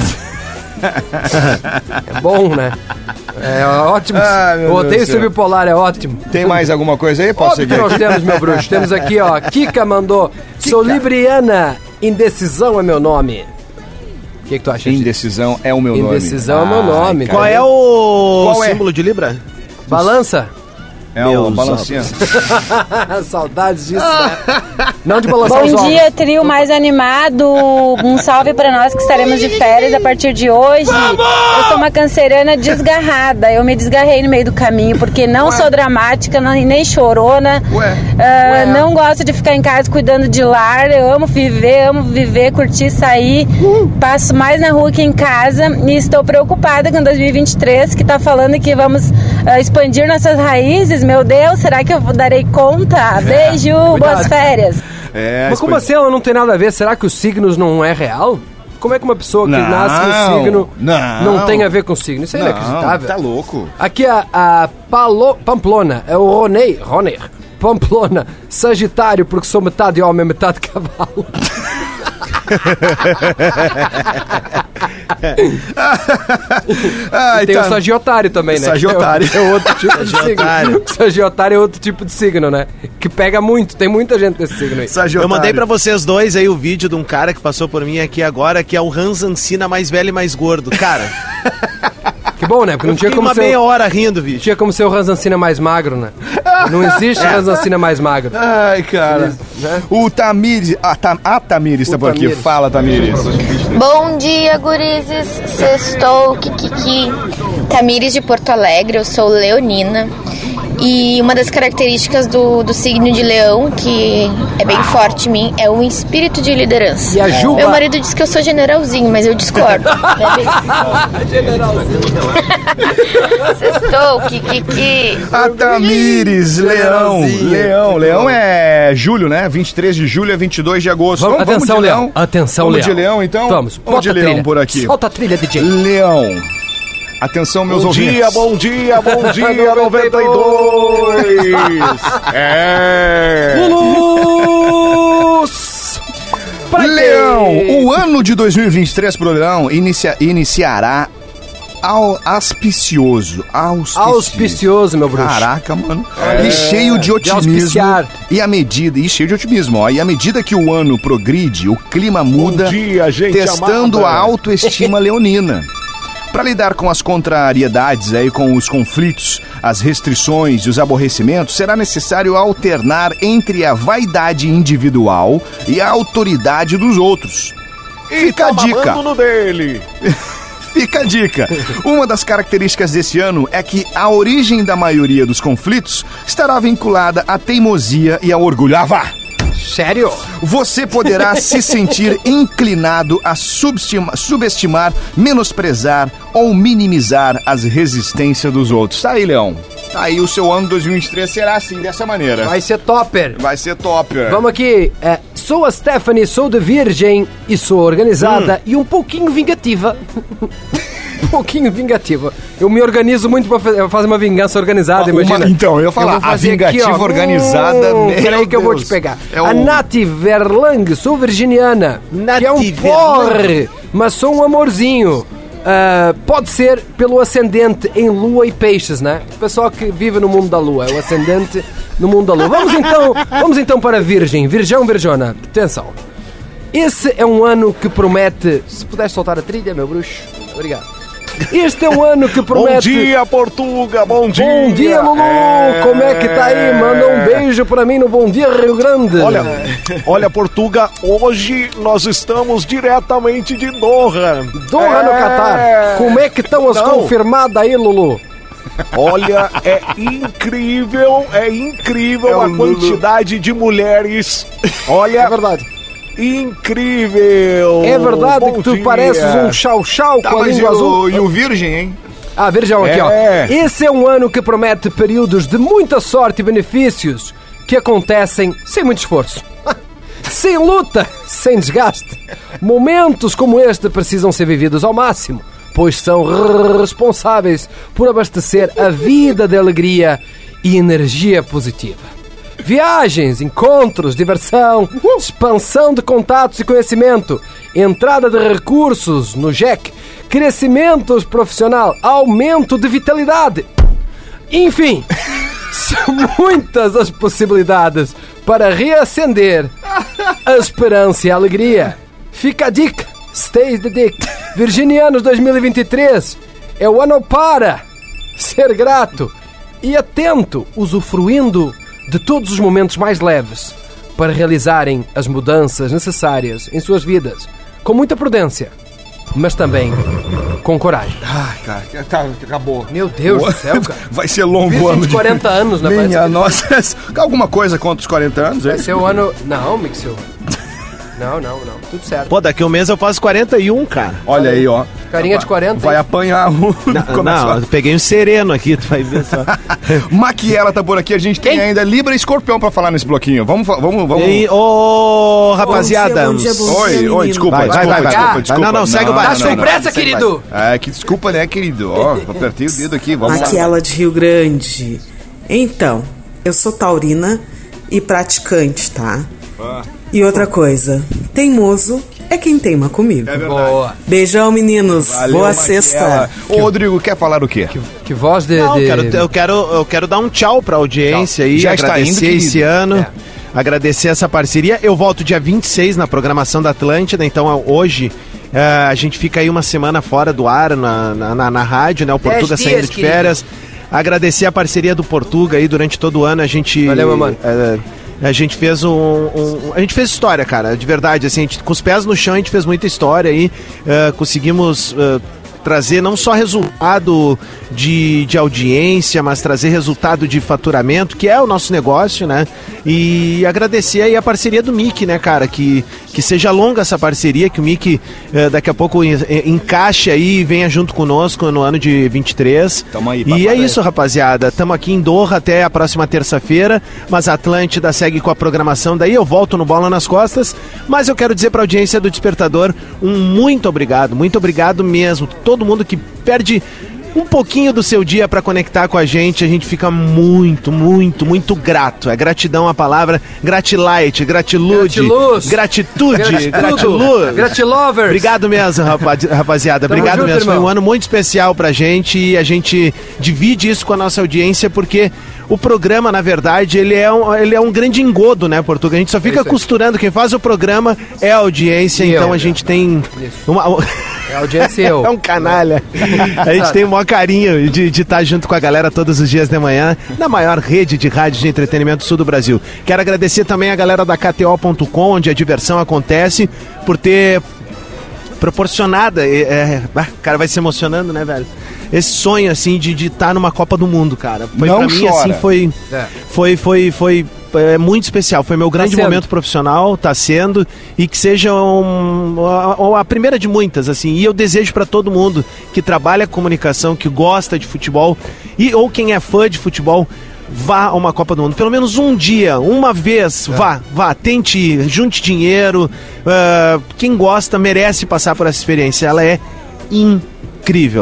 é bom, né? É ótimo. Ah, o Odeio. Subpolar é ótimo. Tem mais alguma coisa aí? Posso seguir? nós temos, meu bruxo. Temos aqui, ó. Kika mandou. Sou libriana. Indecisão é meu nome. O que, que tu acha? Indecisão é o meu nome. Indecisão é o meu nome. cara. Qual é o Qual é? símbolo de Libra? Balança? É o Meus balancinha. Saudades disso, né? Não de balançar Bom dia, trio mais animado. Um salve pra nós que estaremos de férias a partir de hoje. Eu sou uma canceriana desgarrada. Eu me desgarrei no meio do caminho porque não sou dramática, não- nem chorona. Ué. Ah, Não gosto de ficar em casa cuidando de lar. Eu amo viver, amo viver, curtir, sair. Passo mais na rua que em casa e estou preocupada com 2023 que tá falando que vamos ah, expandir nossas raízes. Meu Deus, será que eu darei conta? Beijo, boas férias. É, Mas como assim ela não tem nada a ver? Será que os signos não é real? Como é que uma pessoa que Não, nasce no signo não. tem a ver com o signo? Isso é Não, inacreditável. tá louco. Aqui a, a Palo, Pamplona, é o Ronei, Roner, Pamplona, Sagitário, porque sou metade homem, metade cavalo. Ai, Tem tá. o Sagiotário também, né? Sagiotário. É, é outro tipo de Sagiotário. signo. Sagiotário é outro tipo de signo, né? Que pega muito, tem muita gente nesse signo aí. Eu mandei pra vocês dois aí o vídeo de um cara que passou por mim aqui agora, que é o Hans Ancina mais velho e mais gordo. Cara, Que bom, né? Porque não tinha como uma ser... meia hora rindo, vídeo. Tinha como ser o Ranzancina mais magro, né? Não existe É. Ranzancina mais magro. Ai, cara. Né? O Tamires. A, Tam, a Tamires tá O por aqui. Tamires. Fala, Tamires. Bom dia, gurizes. Sextou, Kikiki. Tamires de Porto Alegre, eu sou leonina. E uma das características do, do signo de leão, que é bem forte em mim, é o espírito de liderança. E a Juba? Meu marido diz que eu sou generalzinho, mas eu discordo. Sextou, Kikiki. A Tamires, Leão. Leãozinho. Leão. Leão é julho, né? 23 de julho a 22 de agosto. Vamos, atenção, de Leão. Atenção, vamos Leão. de Leão, então? Vamos, Vamos de Leão trilha. por aqui. Solta a trilha, DJ. Leão. Atenção, meus Bom ouvintes. dia, bom dia, bom dia, 92! É. Luz! Leão, o ano de 2023 pro Leão inicia- iniciará ao auspicioso. Auspicioso. Auspicioso, meu bruxo. Caraca, mano. e cheio de de otimismo. auspiciar. e a medida, e cheio de otimismo, ó. E à medida que o ano progride, o clima muda, dia, gente testando amada. a autoestima leonina. Para lidar com as contrariedades aí, com os conflitos, as restrições e os aborrecimentos, será necessário alternar entre a vaidade individual e a autoridade dos outros. Fica a dica. no dele! Fica a dica. Uma das características desse ano é que a origem da maioria dos conflitos estará vinculada à teimosia e ao orgulho. Ah, vá! Sério? Você poderá se sentir inclinado a subestima- subestimar, menosprezar ou minimizar as resistências dos outros. Tá aí, Leão. Tá aí, o seu ano 2023 será assim, dessa maneira. Vai ser topper. Vai ser top. Vamos aqui. É, sou a Stephanie, sou de Virgem e sou organizada Hum. e um pouquinho vingativa. um pouquinho vingativa. Eu me organizo muito pra fa- fazer uma vingança organizada, Uma- imagina. então, eu ia falar, vou fazer a vingativa aqui, ó. organizada, Hum, Peraí que eu vou te Deus. pegar. É o- A Nati Verlang, sou virginiana. que é um porre, mas sou um amorzinho. Ah, pode ser pelo ascendente em lua e peixes, né? O pessoal que vive no mundo da lua, é o ascendente no mundo da lua. Vamos então, vamos então para a Virgem, Virgão, Virjona. Atenção. Esse é um ano que promete. Se puderes soltar a trilha, meu bruxo. Obrigado. Este é um ano que promete. Portuga, bom Bom dia, Lulu! Como é que tá aí? Manda um beijo pra mim no Bom Dia Rio Grande. Olha, olha, Portuga, hoje nós estamos diretamente de Doha. Doha no É. Catar. Como é que estão as Não. confirmadas aí, Lulu? Olha, é incrível, é incrível É a quantidade de mulheres. Olha, É verdade. Incrível. É verdade Bom que tu dia. pareces um chau-chau Tá, com a língua azul. e o Virgem, hein? Ah, Virgão, aqui, ó. É. Esse é um ano que promete períodos de muita sorte e benefícios que acontecem sem muito esforço. sem luta, sem desgaste. Momentos como este precisam ser vividos ao máximo, pois são responsáveis por abastecer a vida de alegria e energia positiva. Viagens, encontros, diversão, expansão de contatos e conhecimento, entrada de recursos no JEC, crescimento profissional, aumento de vitalidade. Enfim, são muitas as possibilidades para reacender a esperança e a alegria. Fica a dica, stay the dick. Virginianos 2023 é o ano para ser grato e atento, usufruindo de todos os momentos mais leves para realizarem as mudanças necessárias em suas vidas com muita prudência, mas também com coragem. Ai, cara, tá, acabou. Meu Deus do céu, cara. Vai ser longo o ano uns 40 anos, né? Minha nossa. Alguma coisa contra os 40 anos, Vai é? ser o ano... Não, Silva. Não, não, não. Tudo certo. Pô, daqui a um mês eu faço 41, cara. Olha aí, ó. Carinha de 40. Vai hein? apanhar o. Não, não, eu peguei um sereno aqui, tu vai ver só. Maquiela tá por aqui, a gente tem Quem? ainda Libra e Escorpião pra falar nesse bloquinho. Vamos, vamos, E vamos. aí, ô, rapaziada. Bom dia, bom dia, bom Oi, dia, oi, menino. desculpa, Vai, vai, desculpa, vai, vai. desculpa, Ah, desculpa. não, não, segue o baile. Tá com pressa, querido? É, que desculpa, né, querido? Ó, apertei o dedo aqui, vamos lá. Maquiela de Rio Grande. Então, eu sou taurina e praticante, tá? E outra coisa, teimoso é quem teima comigo. É verdade. Boa. Beijão, meninos. Valeu, Boa Maquiela. sexta. Ô, Rodrigo, quer falar o quê? Que voz de... Não, de- eu quero, eu, quero, eu quero dar um tchau pra audiência aí, Já está agradecer indo, esse querido. ano, É. agradecer essa parceria. Eu volto dia 26 na programação da Atlântida, então hoje eh, a gente fica aí uma semana fora do ar na, na, na- na rádio, né? O Portuga dias, saindo de querido. férias. Agradecer a parceria do Portuga aí durante todo o ano. A gente. Valeu, meu mano. eh, a gente fez um, um- A gente fez história, cara, de verdade. Assim, gente, com os pés no chão, a gente fez muita história aí. eh, conseguimos. eh, trazer não só resultado de, de audiência, mas trazer resultado de faturamento, que é o nosso negócio, né? E agradecer aí a parceria do Mickey, né, cara? Que, que seja longa essa parceria, que o Mickey eh, daqui a pouco en- encaixe aí e venha junto conosco no ano de 23. Tamo aí, E é isso, rapaziada. Tamo aqui em Doha até a próxima terça-feira, mas a Atlântida segue com a programação. Daí eu volto no Bola nas Costas, mas eu quero dizer pra audiência do Despertador um muito obrigado, muito obrigado mesmo. Todo mundo que perde um pouquinho do seu dia pra conectar com a gente, a gente fica muito, muito, muito grato. É gratidão a palavra, gratilite, gratilute, Gratiluz. gratitude, gratiluz. Gratilovers. Obrigado mesmo, rapaz- rapaziada. Tamo Obrigado junto, mesmo. Foi um irmão. ano muito especial pra gente e a gente divide isso com a nossa audiência porque o programa, na verdade, ele é um, ele é um grande engodo, né, Portugal? A gente só fica É costurando. Quem faz o programa é a audiência, E então eu. a gente tem uma. É a audiência e eu. É um canalha. A gente tem o maior carinho de estar junto com a galera todos os dias de manhã, na maior rede de rádio de entretenimento do sul do Brasil. Quero agradecer também a galera da KTO.com, onde a diversão acontece, por ter proporcionado. É, é, ah, cara, vai se emocionando, né, velho? Esse sonho, assim, de estar numa Copa do Mundo, cara. Foi Não pra mim, chora. assim, foi. É. Foi, foi, foi é, muito especial. Foi meu grande sendo. momento profissional, tá sendo, e que seja um- a, a primeira de muitas, assim. E eu desejo pra todo mundo que trabalha com comunicação, que gosta de futebol, e ou quem é fã de futebol, vá a uma Copa do Mundo. Pelo menos um dia, uma vez, vá, vá, tente ir, junte dinheiro. ah, quem gosta merece passar por essa experiência. Ela é incrível,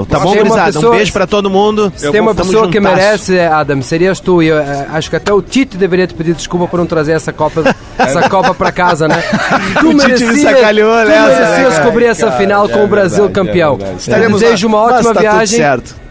tá Se bom, gurizada? Um pessoa- beijo pra todo mundo. Se tem uma pessoa que merece, Adam, serias tu. E eu, eh, acho que até o Tite deveria te pedir desculpa por não trazer essa Copa, essa Copa pra casa, né? Tu O Tite me merecias, sacalhou tu nessa, né, merecias cara? cobrir essa Cara, final é com o Brasil verdade, é campeão. Estaremos desejo uma Mas ótima tá viagem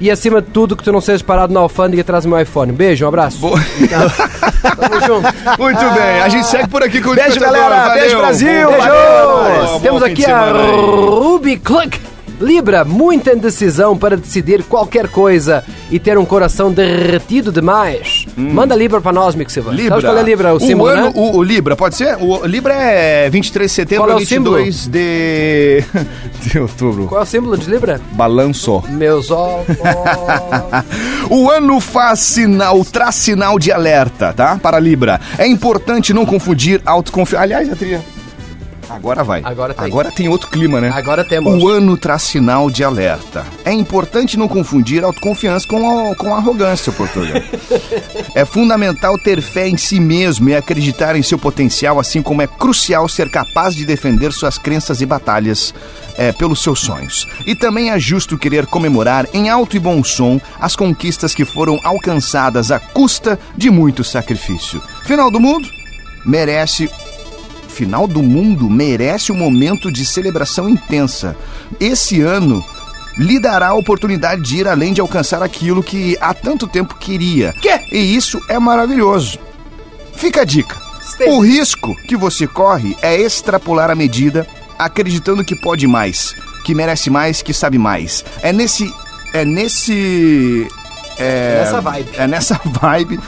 e acima de tudo que tu não seja parado na alfândega e traz meu iPhone. Beijo, um abraço. Tamo junto. Muito bem, a gente segue por aqui com o Beijo, galera. Valeu. Beijo, Brasil. Bom Temos aqui a. Ruby Cluck. Libra, muita indecisão para decidir qualquer coisa e ter um coração derretido demais. Manda Libra para nós, Mick Silva. Hum. Libra. Sabes qual é Libra? O símbolo, ano, né? o, o Libra, pode ser? O Libra é 23 de setembro Qual é a o símbolo? 22 de... de outubro. Qual é o símbolo de Libra? Balanço. Meus olhos. O ano faz sinal, traz sinal de alerta, tá? Para Libra. É importante não confundir autoconfiança. Aliás, a trilha. Agora vai. Agora tem. Agora tem outro clima, né? Agora temos. O ano traz sinal de alerta. É importante não confundir autoconfiança com, a- com arrogância, Portugal. é fundamental ter fé em si mesmo e acreditar em seu potencial, assim como é crucial ser capaz de defender suas crenças e batalhas é, pelos seus sonhos. E também é justo querer comemorar em alto e bom som as conquistas que foram alcançadas à custa de muito sacrifício. Final do mundo merece final do mundo merece um momento de celebração intensa. Esse ano lhe dará a oportunidade de ir além de alcançar aquilo que há tanto tempo queria. E isso é maravilhoso. Fica a dica. O risco que você corre é extrapolar a medida, acreditando que pode mais, que merece mais, que sabe mais. É nesse é nesse É, Nessa vibe. É nessa vibe.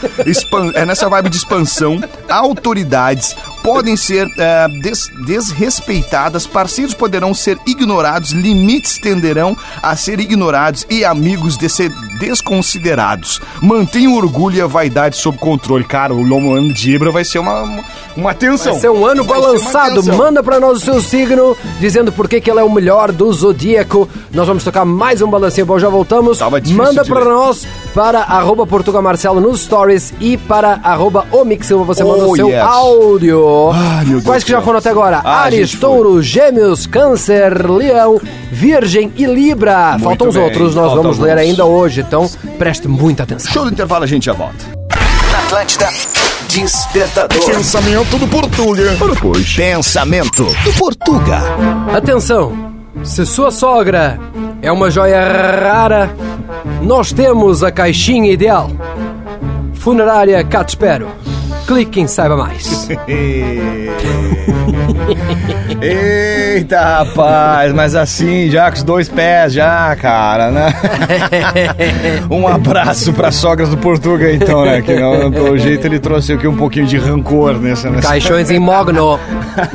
é nessa vibe de expansão. Autoridades podem ser é, des- desrespeitadas, parceiros poderão ser ignorados, limites tenderão a ser ignorados e amigos de ser desconsiderados. Mantenha o orgulho e a vaidade sob controle. Cara, o Lomo ano de Ibra vai ser uma, uma tensão. Vai ser um ano Vai balançado. Manda pra nós o seu signo, dizendo por que que ele é o melhor do zodíaco. Nós vamos tocar mais um balancinho, bom, já voltamos. Manda ler. nós, para arroba Portuga Marcelo nos stories e para arroba Silva, você manda o Oh, seu yes. áudio. Ai, meu Deus Quais que já foram até agora? Ah, Ares. Touro, Gêmeos, Câncer, Leão, Virgem e Libra. Muito Faltam os bem, outros, nós faltam vamos ler alguns. ainda hoje, então preste muita atenção. Show do intervalo, a gente já volta. Na Atlântida, Despertador. Pensamento do Portuga. Pois. Pensamento do Portuga. Atenção! Se sua sogra é uma joia rara, nós temos a caixinha ideal. Funerária Catespero. Clique em Saiba Mais. Eita, rapaz, mas assim, já com os dois pés, já, cara, né? um abraço para sogras do Portuga, então, né? Que não, pelo jeito ele trouxe aqui um pouquinho de rancor nessa. nessa... Caixões em mogno.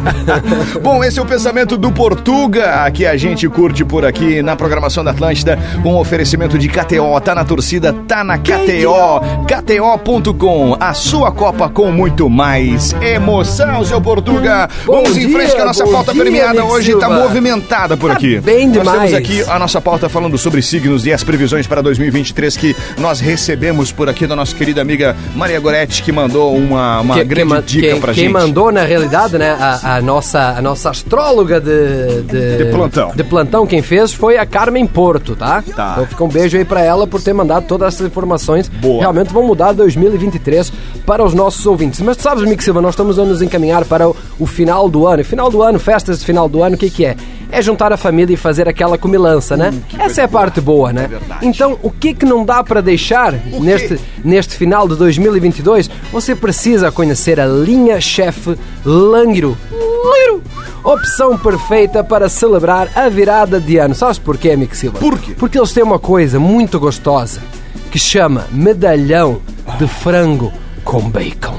Bom, esse é o pensamento do Portuga, que a gente curte por aqui na programação da Atlântida, com um oferecimento de KTO. Tá na torcida, tá na KTO. KTO.com, a sua Copa com muito mais emoção, seu Portuga. Vamos em dia, frente, que a nossa pauta dia, premiada hoje tá Silva. movimentada por Tá aqui. bem Nós demais. temos aqui a nossa pauta falando sobre signos e as previsões para 2023 que nós recebemos por aqui da nossa querida amiga Maria Goretti, que mandou uma, uma Que- grande ma- dica quem, pra quem gente. mandou, na realidade, né, a, a nossa, a nossa astróloga de, de, De plantão. de plantão, quem fez foi a Carmen Porto, tá? Tá. Então fica um beijo aí pra ela por ter mandado todas essas informações. Boa. Realmente vão mudar 2023 para os nossos ouvintes. Mas tu sabes, Mick Silva, nós estamos a nos encaminhar para o, o final do ano. Final do ano, festas de final do ano, o que que é? É juntar a família e fazer aquela comilança, né? Essa é a parte boa, né? então, o que que não dá para deixar neste, neste final de 2022? Você precisa conhecer a linha chefe Langiro. Langiro! Opção perfeita para celebrar a virada de ano. Sabes porquê, Mick Silva? Por quê? Porque eles têm uma coisa muito gostosa que chama medalhão de frango com bacon.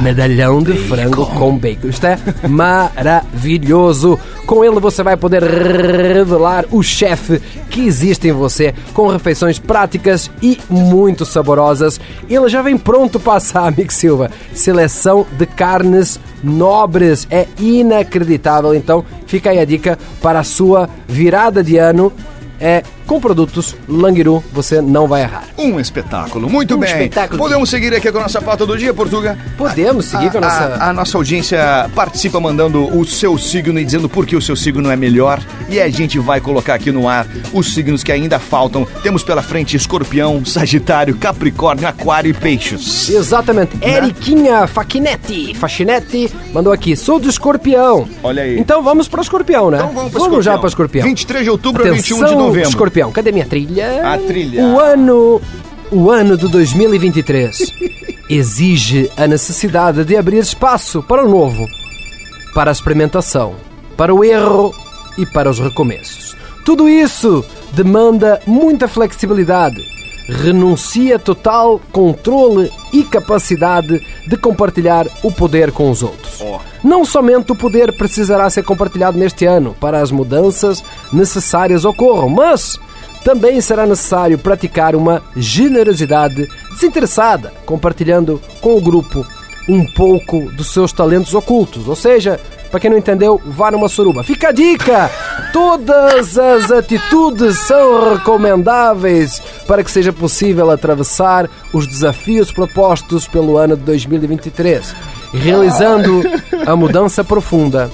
Medalhão de frango com bacon. Isto é maravilhoso. Com ele você vai poder revelar o chefe que existe em você com refeições práticas e muito saborosas. Ele já vem pronto para assar, amigo Silva. Seleção de carnes nobres. É inacreditável. Então fica aí a dica para a sua virada de ano. É com produtos Langiru, você não vai errar. Um espetáculo. Muito Um bem. espetáculo. Podemos seguir aqui com a nossa pauta do dia, Portuga? Podemos seguir com a nossa. A, a nossa audiência participa mandando o seu signo e dizendo por que o seu signo é melhor. E a gente vai colocar aqui no ar os signos que ainda faltam. Temos pela frente Escorpião, Sagitário, Capricórnio, Aquário e Peixes. Exatamente. Eriquinha Faquinetti, Fachinetti, mandou aqui. Sou do escorpião. Olha aí. Então vamos para o escorpião, né? Então vamos para já Escorpião. para escorpião. 23 de outubro a 21 de Atenção, novembro. Escorpião, cadê minha trilha? A trilha. O ano. O ano de 2023 exige a necessidade de abrir espaço para o novo, para a experimentação, para o erro e para os recomeços. Tudo isso demanda muita flexibilidade, renuncia total controle e capacidade de compartilhar o poder com os outros. Não somente o poder precisará ser compartilhado neste ano para as mudanças necessárias ocorram, mas também será necessário praticar uma generosidade desinteressada, compartilhando com o grupo um pouco dos seus talentos ocultos. Ou seja, para quem não entendeu, vá numa suruba. Fica a dica! Todas as atitudes são recomendáveis para que seja possível atravessar os desafios propostos pelo ano de 2023, realizando a mudança profunda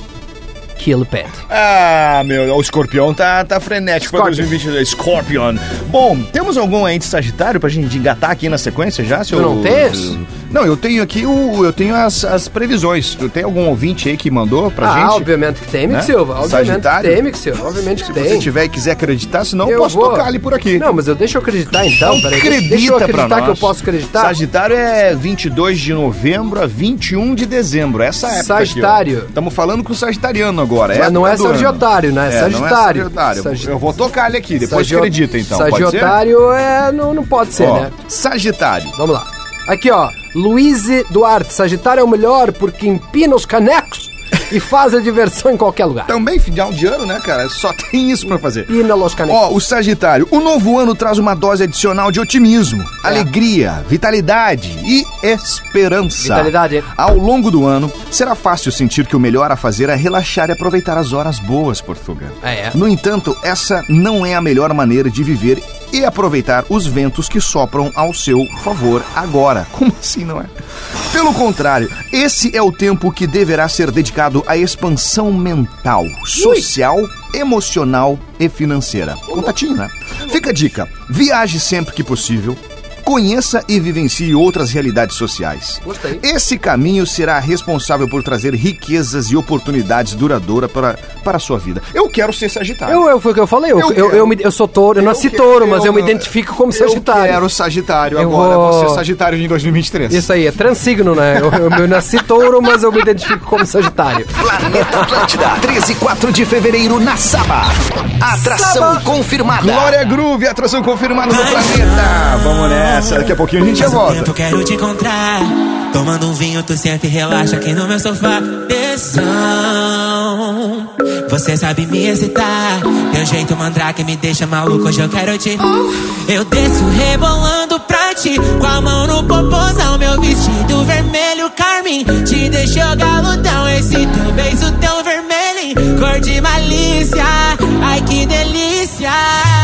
que ele pede. Ah, meu, o escorpião tá, tá frenético Scorpion. 2022. Scorpion. Bom, temos algum aí de Sagitário pra gente engatar aqui na sequência já, seu... Tu não tens? Não, eu tenho aqui o. Eu tenho as, as previsões. Tu tem algum ouvinte aí que mandou pra ah, gente? obviamente que tem, Mick Né? Silva. Obviamente Sagitário? que tem, Mick Silva. Obviamente que Se tem. você tiver e quiser acreditar, senão eu Eu posso vou. tocar ali por aqui. Não, mas eu deixa eu acreditar então. Peraí. acredita deixa eu pra acreditar nós. que eu posso acreditar. Sagitário é 22 de novembro a 21 de dezembro. Essa época Sagitário. Estamos falando com o sagitariano agora. Mas não é época do ano. Sagiotário, né? É É, Sagitário. Não é sagiotário. Sagi- Eu vou tocar ele aqui, depois Sagio- acredita então. Sagiotário é. Não, não pode ser, Ó, né? Sagitário. Vamos lá. Aqui, ó. Luiz Duarte. Sagitário é o melhor porque empina os canecos e faz a diversão em qualquer lugar. Também final de ano, né, cara? Só tem isso pra fazer. Empina os canecos. Ó, o Sagitário. O novo ano traz uma dose adicional de otimismo, É. alegria, vitalidade e esperança. Vitalidade. Ao longo do ano, será fácil sentir que o melhor a fazer é relaxar e aproveitar as horas boas, Portugal. É, é. No entanto, essa não é a melhor maneira de viver e aproveitar os ventos que sopram ao seu favor agora. Como assim, não é? Pelo contrário, esse é o tempo que deverá ser dedicado à expansão mental, social, emocional e financeira. Contatinho, né? Fica a dica: viaje sempre que possível. Conheça e vivencie outras realidades sociais. Gostei. Esse caminho será responsável por trazer riquezas e oportunidades duradouras para, para a sua vida. Eu quero ser Sagitário. Eu, eu, foi o que eu falei. Eu, Eu eu, eu, me- eu sou touro. Eu nasci quero- touro, mas eu- eu me identifico como Eu Sagitário. quero Sagitário Eu agora. vou- Vou ser Sagitário em 2023. Isso aí, é transsigno, né? Eu, eu, eu nasci touro, mas eu me identifico como Sagitário. Planeta Atlântida, 13 e 4 de fevereiro na Saba. Atração confirmada. Glória Groove, atração confirmada no planeta. Vamos nessa, daqui a pouquinho a gente já volta. tempo quero te encontrar. Tomando um vinho, tu relaxa aqui no meu sofá. Você sabe me excitar. Teu jeito mandrake me deixa maluco, hoje eu quero te. Eu desço rebolando pra ti. Com a mão no popozão, meu vestido vermelho carmim. Te deixou galudão, esse teu beijo tão vermelho. Cor de malícia, ai que delícia.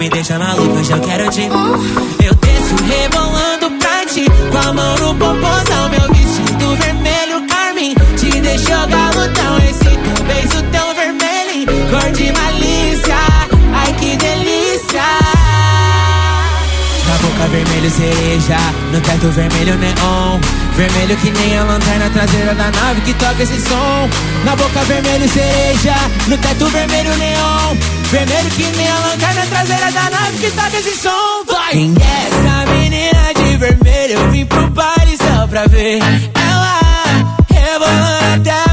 me deixa maluco, hoje eu quero te. Eu desço rebolando pra ti. Com a mão no popozão, meu vestido vermelho carmim. Te deixou galudão, esse teu beijo tão vermelho. Cor de malícia, ai que delícia. Na boca vermelho cereja, no teto vermelho neon. Vermelho que nem a lanterna traseira da nave que toca esse som. Na boca vermelho cereja, no teto vermelho neon. Vermelho que nem a lanterna traseira da nave que toca esse som. Vai! Quem é essa menina de vermelho? Eu vim pro baile só pra ver ela rebolando até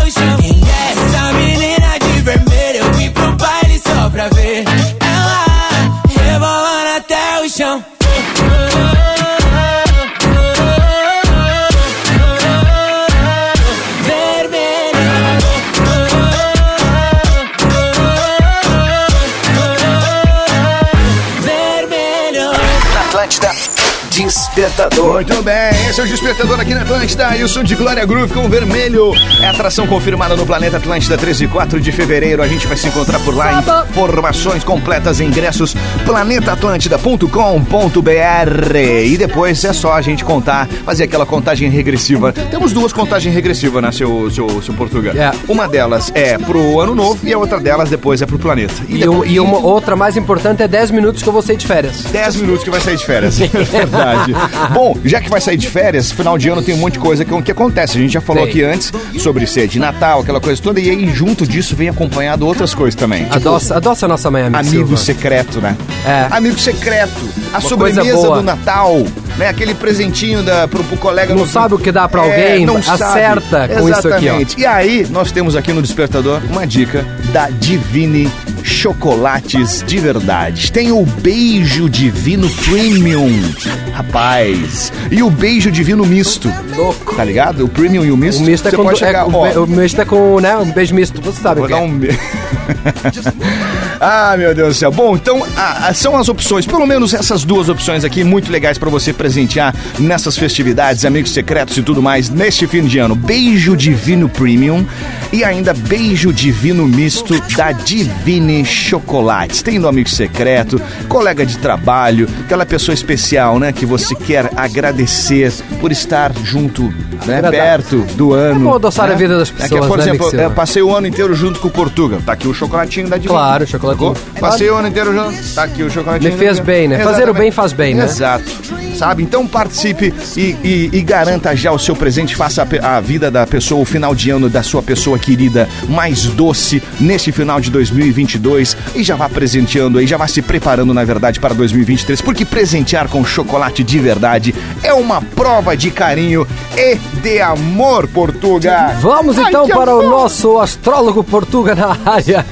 Despertador. Muito bem, esse é o Despertador aqui na Atlântida e o som de Glória Groove com vermelho. É atração confirmada no Planeta Atlântida, 13 e 4 de fevereiro. A gente vai se encontrar por lá. Informações completas, ingressos, planetatlântida.com.br. E depois é só a gente contar, fazer aquela contagem regressiva. Temos duas contagens regressivas, né, seu, seu, seu Portugal? É. Uma delas é pro ano novo e a outra delas depois é pro planeta. E, um- e uma outra mais importante é 10 minutos que eu vou sair de férias. 10 minutos que vai sair de férias. É verdade. Bom, já que vai sair de férias, final de ano tem um monte de coisa que, que acontece. A gente já falou Tem. aqui antes sobre ser de Natal, aquela coisa toda, e aí junto disso vem acompanhado outras coisas também. Tipo, Adoça, adoça a nossa mãe, amigo. amigo secreto, né? É. Amigo secreto. A Uma sobremesa do Natal. né? Aquele presentinho da, pro, pro colega. Não sabe o que dá pra alguém, acerta com isso aqui, ó. Exatamente. E aí, nós temos aqui no Despertador uma dica da Divine Chocolates de Verdade. Tem o Beijo Divino Premium, rapaz. E o Beijo Divino Misto. Louco. Tá ligado? O Premium e o Misto. O misto é com, pode é, chegar, o, o misto é com, né, um beijo misto, você sabe Vou dar é. um beijo. ah, meu Deus do céu. Bom, então ah, são as opções, pelo menos essas duas opções aqui, muito legais pra você presentear nessas festividades, amigos secretos e tudo mais, neste fim de ano. Beijo Divino Premium e ainda Beijo Divino Misto da Divine Chocolates. Tem no amigo secreto, colega de trabalho, aquela pessoa especial, né, que você quer agradecer por estar junto, né, perto do ano. bom adoçar né? a vida das É que, pessoas, por né, exemplo, eu passei o ano inteiro junto com o Portuga. Tá aqui o chocolatinho da Divine. Claro, o chocolatinho. Passei o ano inteiro junto. Tá aqui o chocolatinho. Me fez da- bem, né? Fazer o Exatamente. bem faz bem, né? Exato. Sabe? Então participe e, e- e garanta já o seu presente. Faça a, a vida da pessoa, o final de ano da sua pessoa querida mais doce neste final de 2022. E já vá presenteando aí, já vá se preparando, na verdade, para 2023. Porque presentear com chocolate de verdade é uma prova de carinho e de amor, Portuga. Vamos Ai, então que para o amor. nosso astrólogo Portuga na área.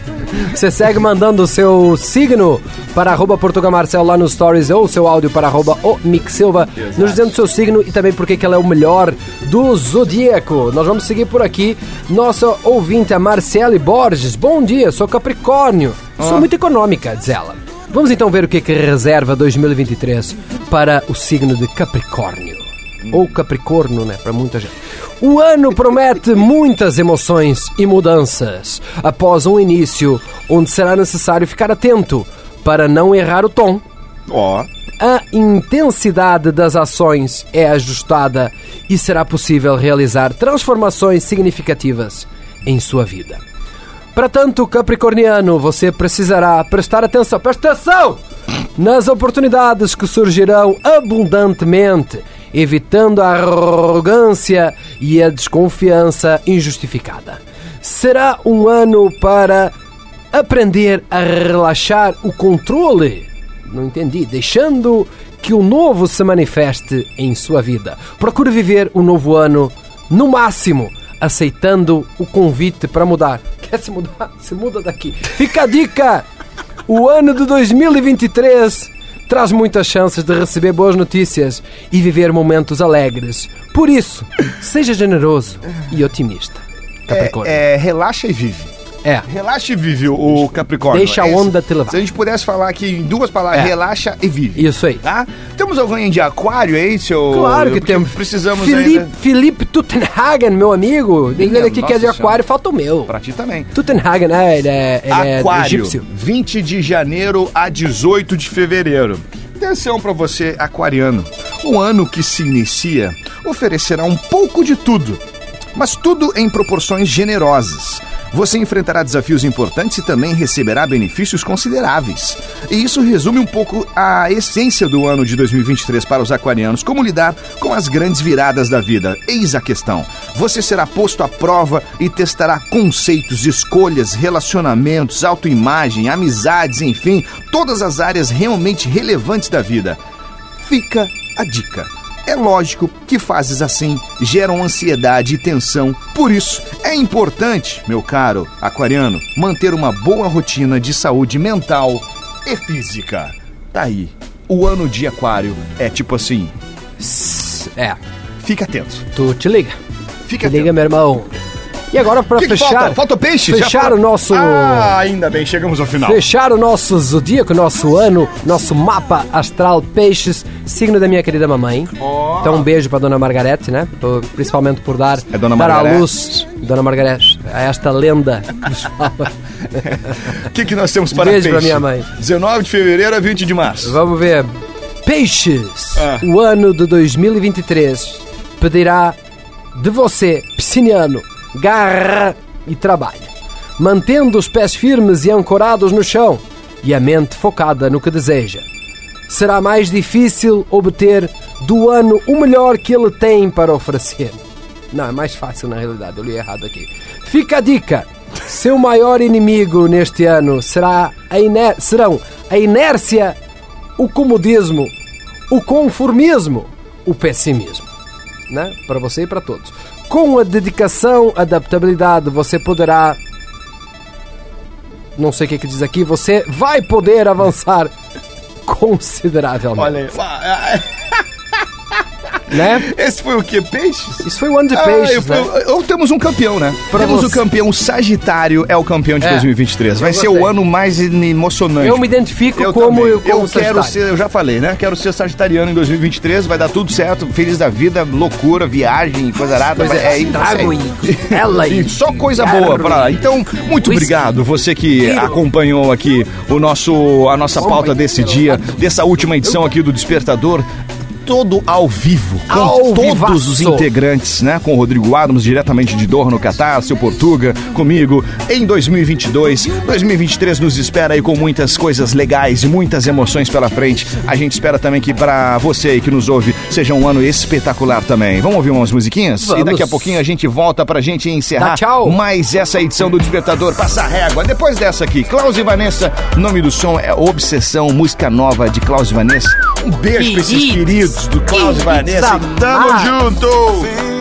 Você segue mandando o seu signo para arroba Portuga Marcel lá nos stories ou o seu áudio para arroba o Mick Silva, nos dizendo o seu signo e também porque que ela é o melhor do zodíaco. Nós vamos seguir por aqui. Nossa ouvinte, a Marcele Borges. Bom dia, sou Capricórnio. Sou muito econômica, diz ela. Vamos então ver o que, que reserva 2023 para o signo de Capricórnio. Ou Capricorno, né? Para muita gente. O ano promete muitas emoções e mudanças após um início onde será necessário ficar atento para não errar o tom. Ó. A intensidade das ações é ajustada e será possível realizar transformações significativas em sua vida. Para tanto, Capricorniano, você precisará prestar atenção, presta atenção! Nas oportunidades que surgirão abundantemente, evitando a arrogância e a desconfiança injustificada. Será um ano para aprender a relaxar o controle. Não entendi. Deixando que o novo se manifeste em sua vida. Procure viver o novo ano no máximo, aceitando o convite para mudar. Quer se mudar? Se muda daqui. Fica a dica! O ano de 2023 traz muitas chances de receber boas notícias e viver momentos alegres. Por isso, seja generoso e otimista. Capricórnio. É, é, relaxa e vive. É. Relaxa e vive o Capricórnio. Deixa a Esse- onda te levar. Se a gente pudesse falar aqui em duas palavras, É. relaxa e vive. Isso aí. Tá? Temos alguém de aquário aí, seu... Claro que Porque temos. Precisamos Felipe, ainda... Felipe Tuttenhagen, meu amigo. Ele aqui que é de aquário, falta o meu. Pra ti também. Tuttenhagen, né? Ele é, ele é Aquário, egípcio. 20 de janeiro a 18 de fevereiro. Atenção para você, aquariano. O ano que se inicia oferecerá um pouco de tudo, mas tudo em proporções generosas. Você enfrentará desafios importantes e também receberá benefícios consideráveis. E isso resume um pouco a essência do ano de 2023 para os aquarianos, como lidar com as grandes viradas da vida. Eis a questão. Você será posto à prova e testará conceitos, escolhas, relacionamentos, autoimagem, amizades, enfim, todas as áreas realmente relevantes da vida. Fica a dica. É lógico que fases assim geram ansiedade e tensão. Por isso, é importante, meu caro aquariano, manter uma boa rotina de saúde mental e física. Tá aí. O ano de aquário é tipo assim. É. Fica atento. Tu te liga. Fica te liga, meu irmão. E agora que fechar. falta? Falta peixe? Fechar o nosso. Ah, ainda bem, chegamos ao final. Fechar o nosso zodíaco, nosso ano, nosso mapa astral peixes, signo da minha querida mamãe. Então um beijo pra dona Margarete, né? Principalmente por dar, É dona dar à luz, dona Margarete, a esta lenda que nos fala. O que, que nós temos para Beijo peixe? minha mãe. 19 de fevereiro a 20 de março. Vamos ver. Peixes, Ah. o ano de 2023 pedirá de você, pisciniano, garra e trabalho, mantendo os pés firmes e ancorados no chão e a mente focada no que deseja. Será mais difícil obter do ano o melhor que ele tem para oferecer. Não, é mais fácil na realidade, eu li errado aqui. Fica a dica: seu maior inimigo neste ano será a serão a inércia, o comodismo, o conformismo o pessimismo, né? Para você e para todos. Com a dedicação, adaptabilidade, você poderá não sei o que, que diz aqui, você vai poder avançar consideravelmente. Olha aí. Né? Esse foi o que? Peixes? Isso foi o ano de Ah, peixes, fui- né? Ou temos um campeão, né? Pra temos você. o campeão. O Sagitário é o campeão de É, 2023. Vai eu ser gostei. o ano mais emocionante. Eu me identifico Eu como, também. eu, como eu quero ser, eu já falei, né? Quero ser sagitariano em 2023, vai dar tudo certo, feliz da vida, loucura, viagem, coisa arada. Vai- é, isso trago aí. ela. E só coisa boa pra lá. Então, muito obrigado você que acompanhou aqui o nosso a nossa pauta desse dia, dessa última edição aqui do Despertador. Todo ao vivo, com Ao todos vivaço. os integrantes, né? Com o Rodrigo Adams, diretamente de Doha, no Catar, seu Portuga, comigo, em 2022. 2023 nos espera aí com muitas coisas legais e muitas emoções pela frente. A gente espera também que pra você aí que nos ouve, seja um ano espetacular também. Vamos ouvir umas musiquinhas? E Vamos. daqui a pouquinho a gente volta pra gente encerrar Dá tchau. mais essa edição do Despertador Passa a Régua. Depois dessa aqui, Klaus e Vanessa, nome do som é Obsessão, música nova de Klaus e Vanessa. Um beijo pra esses Queridos. Queridos do Klaus Vanessa. Tamo Ah. junto!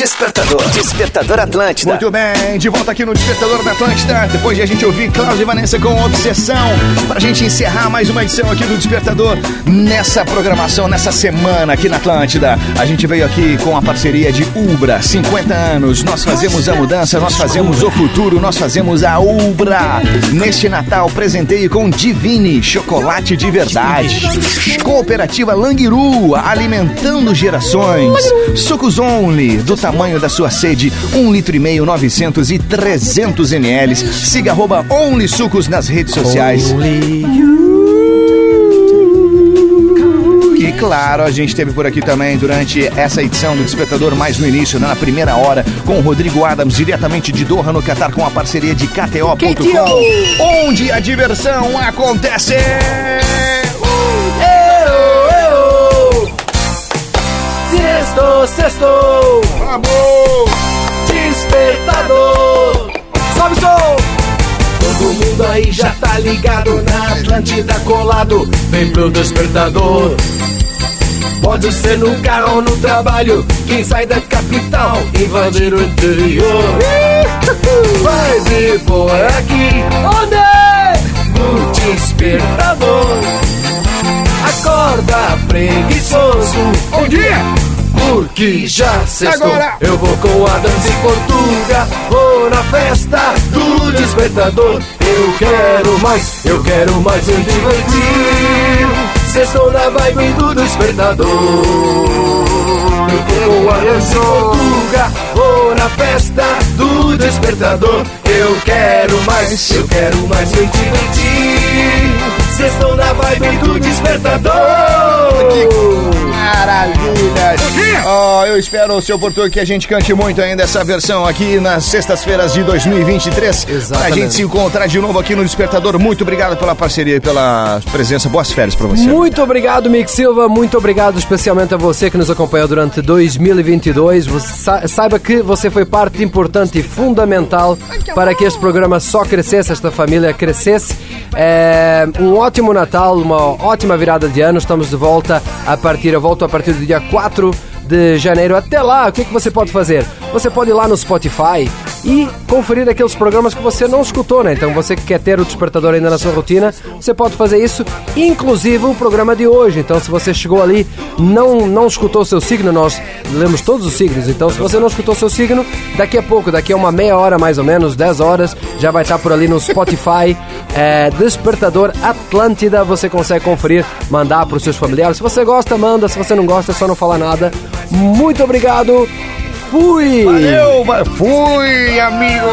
Despertador. Despertador Atlântida. Muito bem, de volta aqui no Despertador da Atlântida. Depois de a gente ouvir Cláudio e Vanessa com Obsessão, pra gente encerrar mais uma edição aqui do Despertador nessa programação, nessa semana aqui na Atlântida. A gente veio aqui com a parceria de Ubra, 50 anos. Nós fazemos a mudança, nós fazemos o futuro, nós fazemos a Ubra. Neste Natal, presenteio com Divine, chocolate de verdade. Cooperativa Langiru, alimentando gerações. Sucos Only, do tamanho da sua sede, 1 litro e meio, 900 e 300 ml. Siga arroba Only Sucos nas redes sociais. E claro, a gente teve por aqui também durante essa edição do Despertador, mais no início, né, na primeira hora, com o Rodrigo Adams, diretamente de Doha, no Catar, com a parceria de KTO.com, onde a diversão acontece. Sextou, sextou! Vamos! Despertador! Sobe o som! Todo mundo aí já tá ligado na Atlântida colado. Vem pro despertador. Pode ser no carro ou no trabalho. Quem sai da capital, invadir o interior. Vai vir por aqui. Onde? No despertador. Acorda preguiçoso. Bom dia! Porque já sextou. Agora. Eu vou com Adams em Portuga. Vou na festa do despertador. Eu quero mais, eu quero mais me divertir. Sextou na vibe do despertador. Eu vou com Adams em Portuga. Vou na festa do despertador. Eu quero mais, eu quero mais me divertir. Sextou na vibe do despertador. Maravilha! Ó, eu espero, seu Portugal, que a gente cante muito ainda essa versão aqui nas sextas-feiras de 2023. Pra Exatamente. gente se encontrar de novo aqui no Despertador. Muito obrigado pela parceria e pela presença. Boas férias pra você. Muito obrigado, Mick Silva. Muito obrigado especialmente a você que nos acompanhou durante 2022. Você sa- saiba que você foi parte importante e fundamental para que este programa só crescesse, esta família crescesse. É, um ótimo Natal, uma ótima virada de ano. Estamos de volta a partir, eu volto a partir do dia 4 de janeiro. Até lá, o que, que você pode fazer? Você pode ir lá no Spotify e conferir aqueles programas que você não escutou, né? Então você que quer ter o despertador ainda na sua rotina, você pode fazer isso, inclusive o programa de hoje. Então se você chegou ali, não não escutou o seu signo, nós lemos todos os signos. Então se você não escutou o seu signo, daqui a pouco, daqui a uma meia hora mais ou menos, 10 horas, já vai estar por ali no Spotify. é, Despertador Atlântida, você consegue conferir, mandar para os seus familiares. Se você gosta, manda. Se você não gosta, é só não falar nada. Muito obrigado. Fui! Valeu, va- fui, amigo!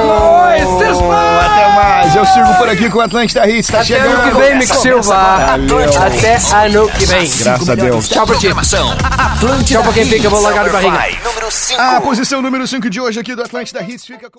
Até mais, eu sigo por aqui com o Atlântida Hits, tá Até chegando. ano que vem, Mick Silva. Até ano que vem. Graças a Deus. Tchau pra ti. Tchau pra quem fica, vou largar de barriga. A posição número 5 de hoje aqui do Atlântida Hits fica com...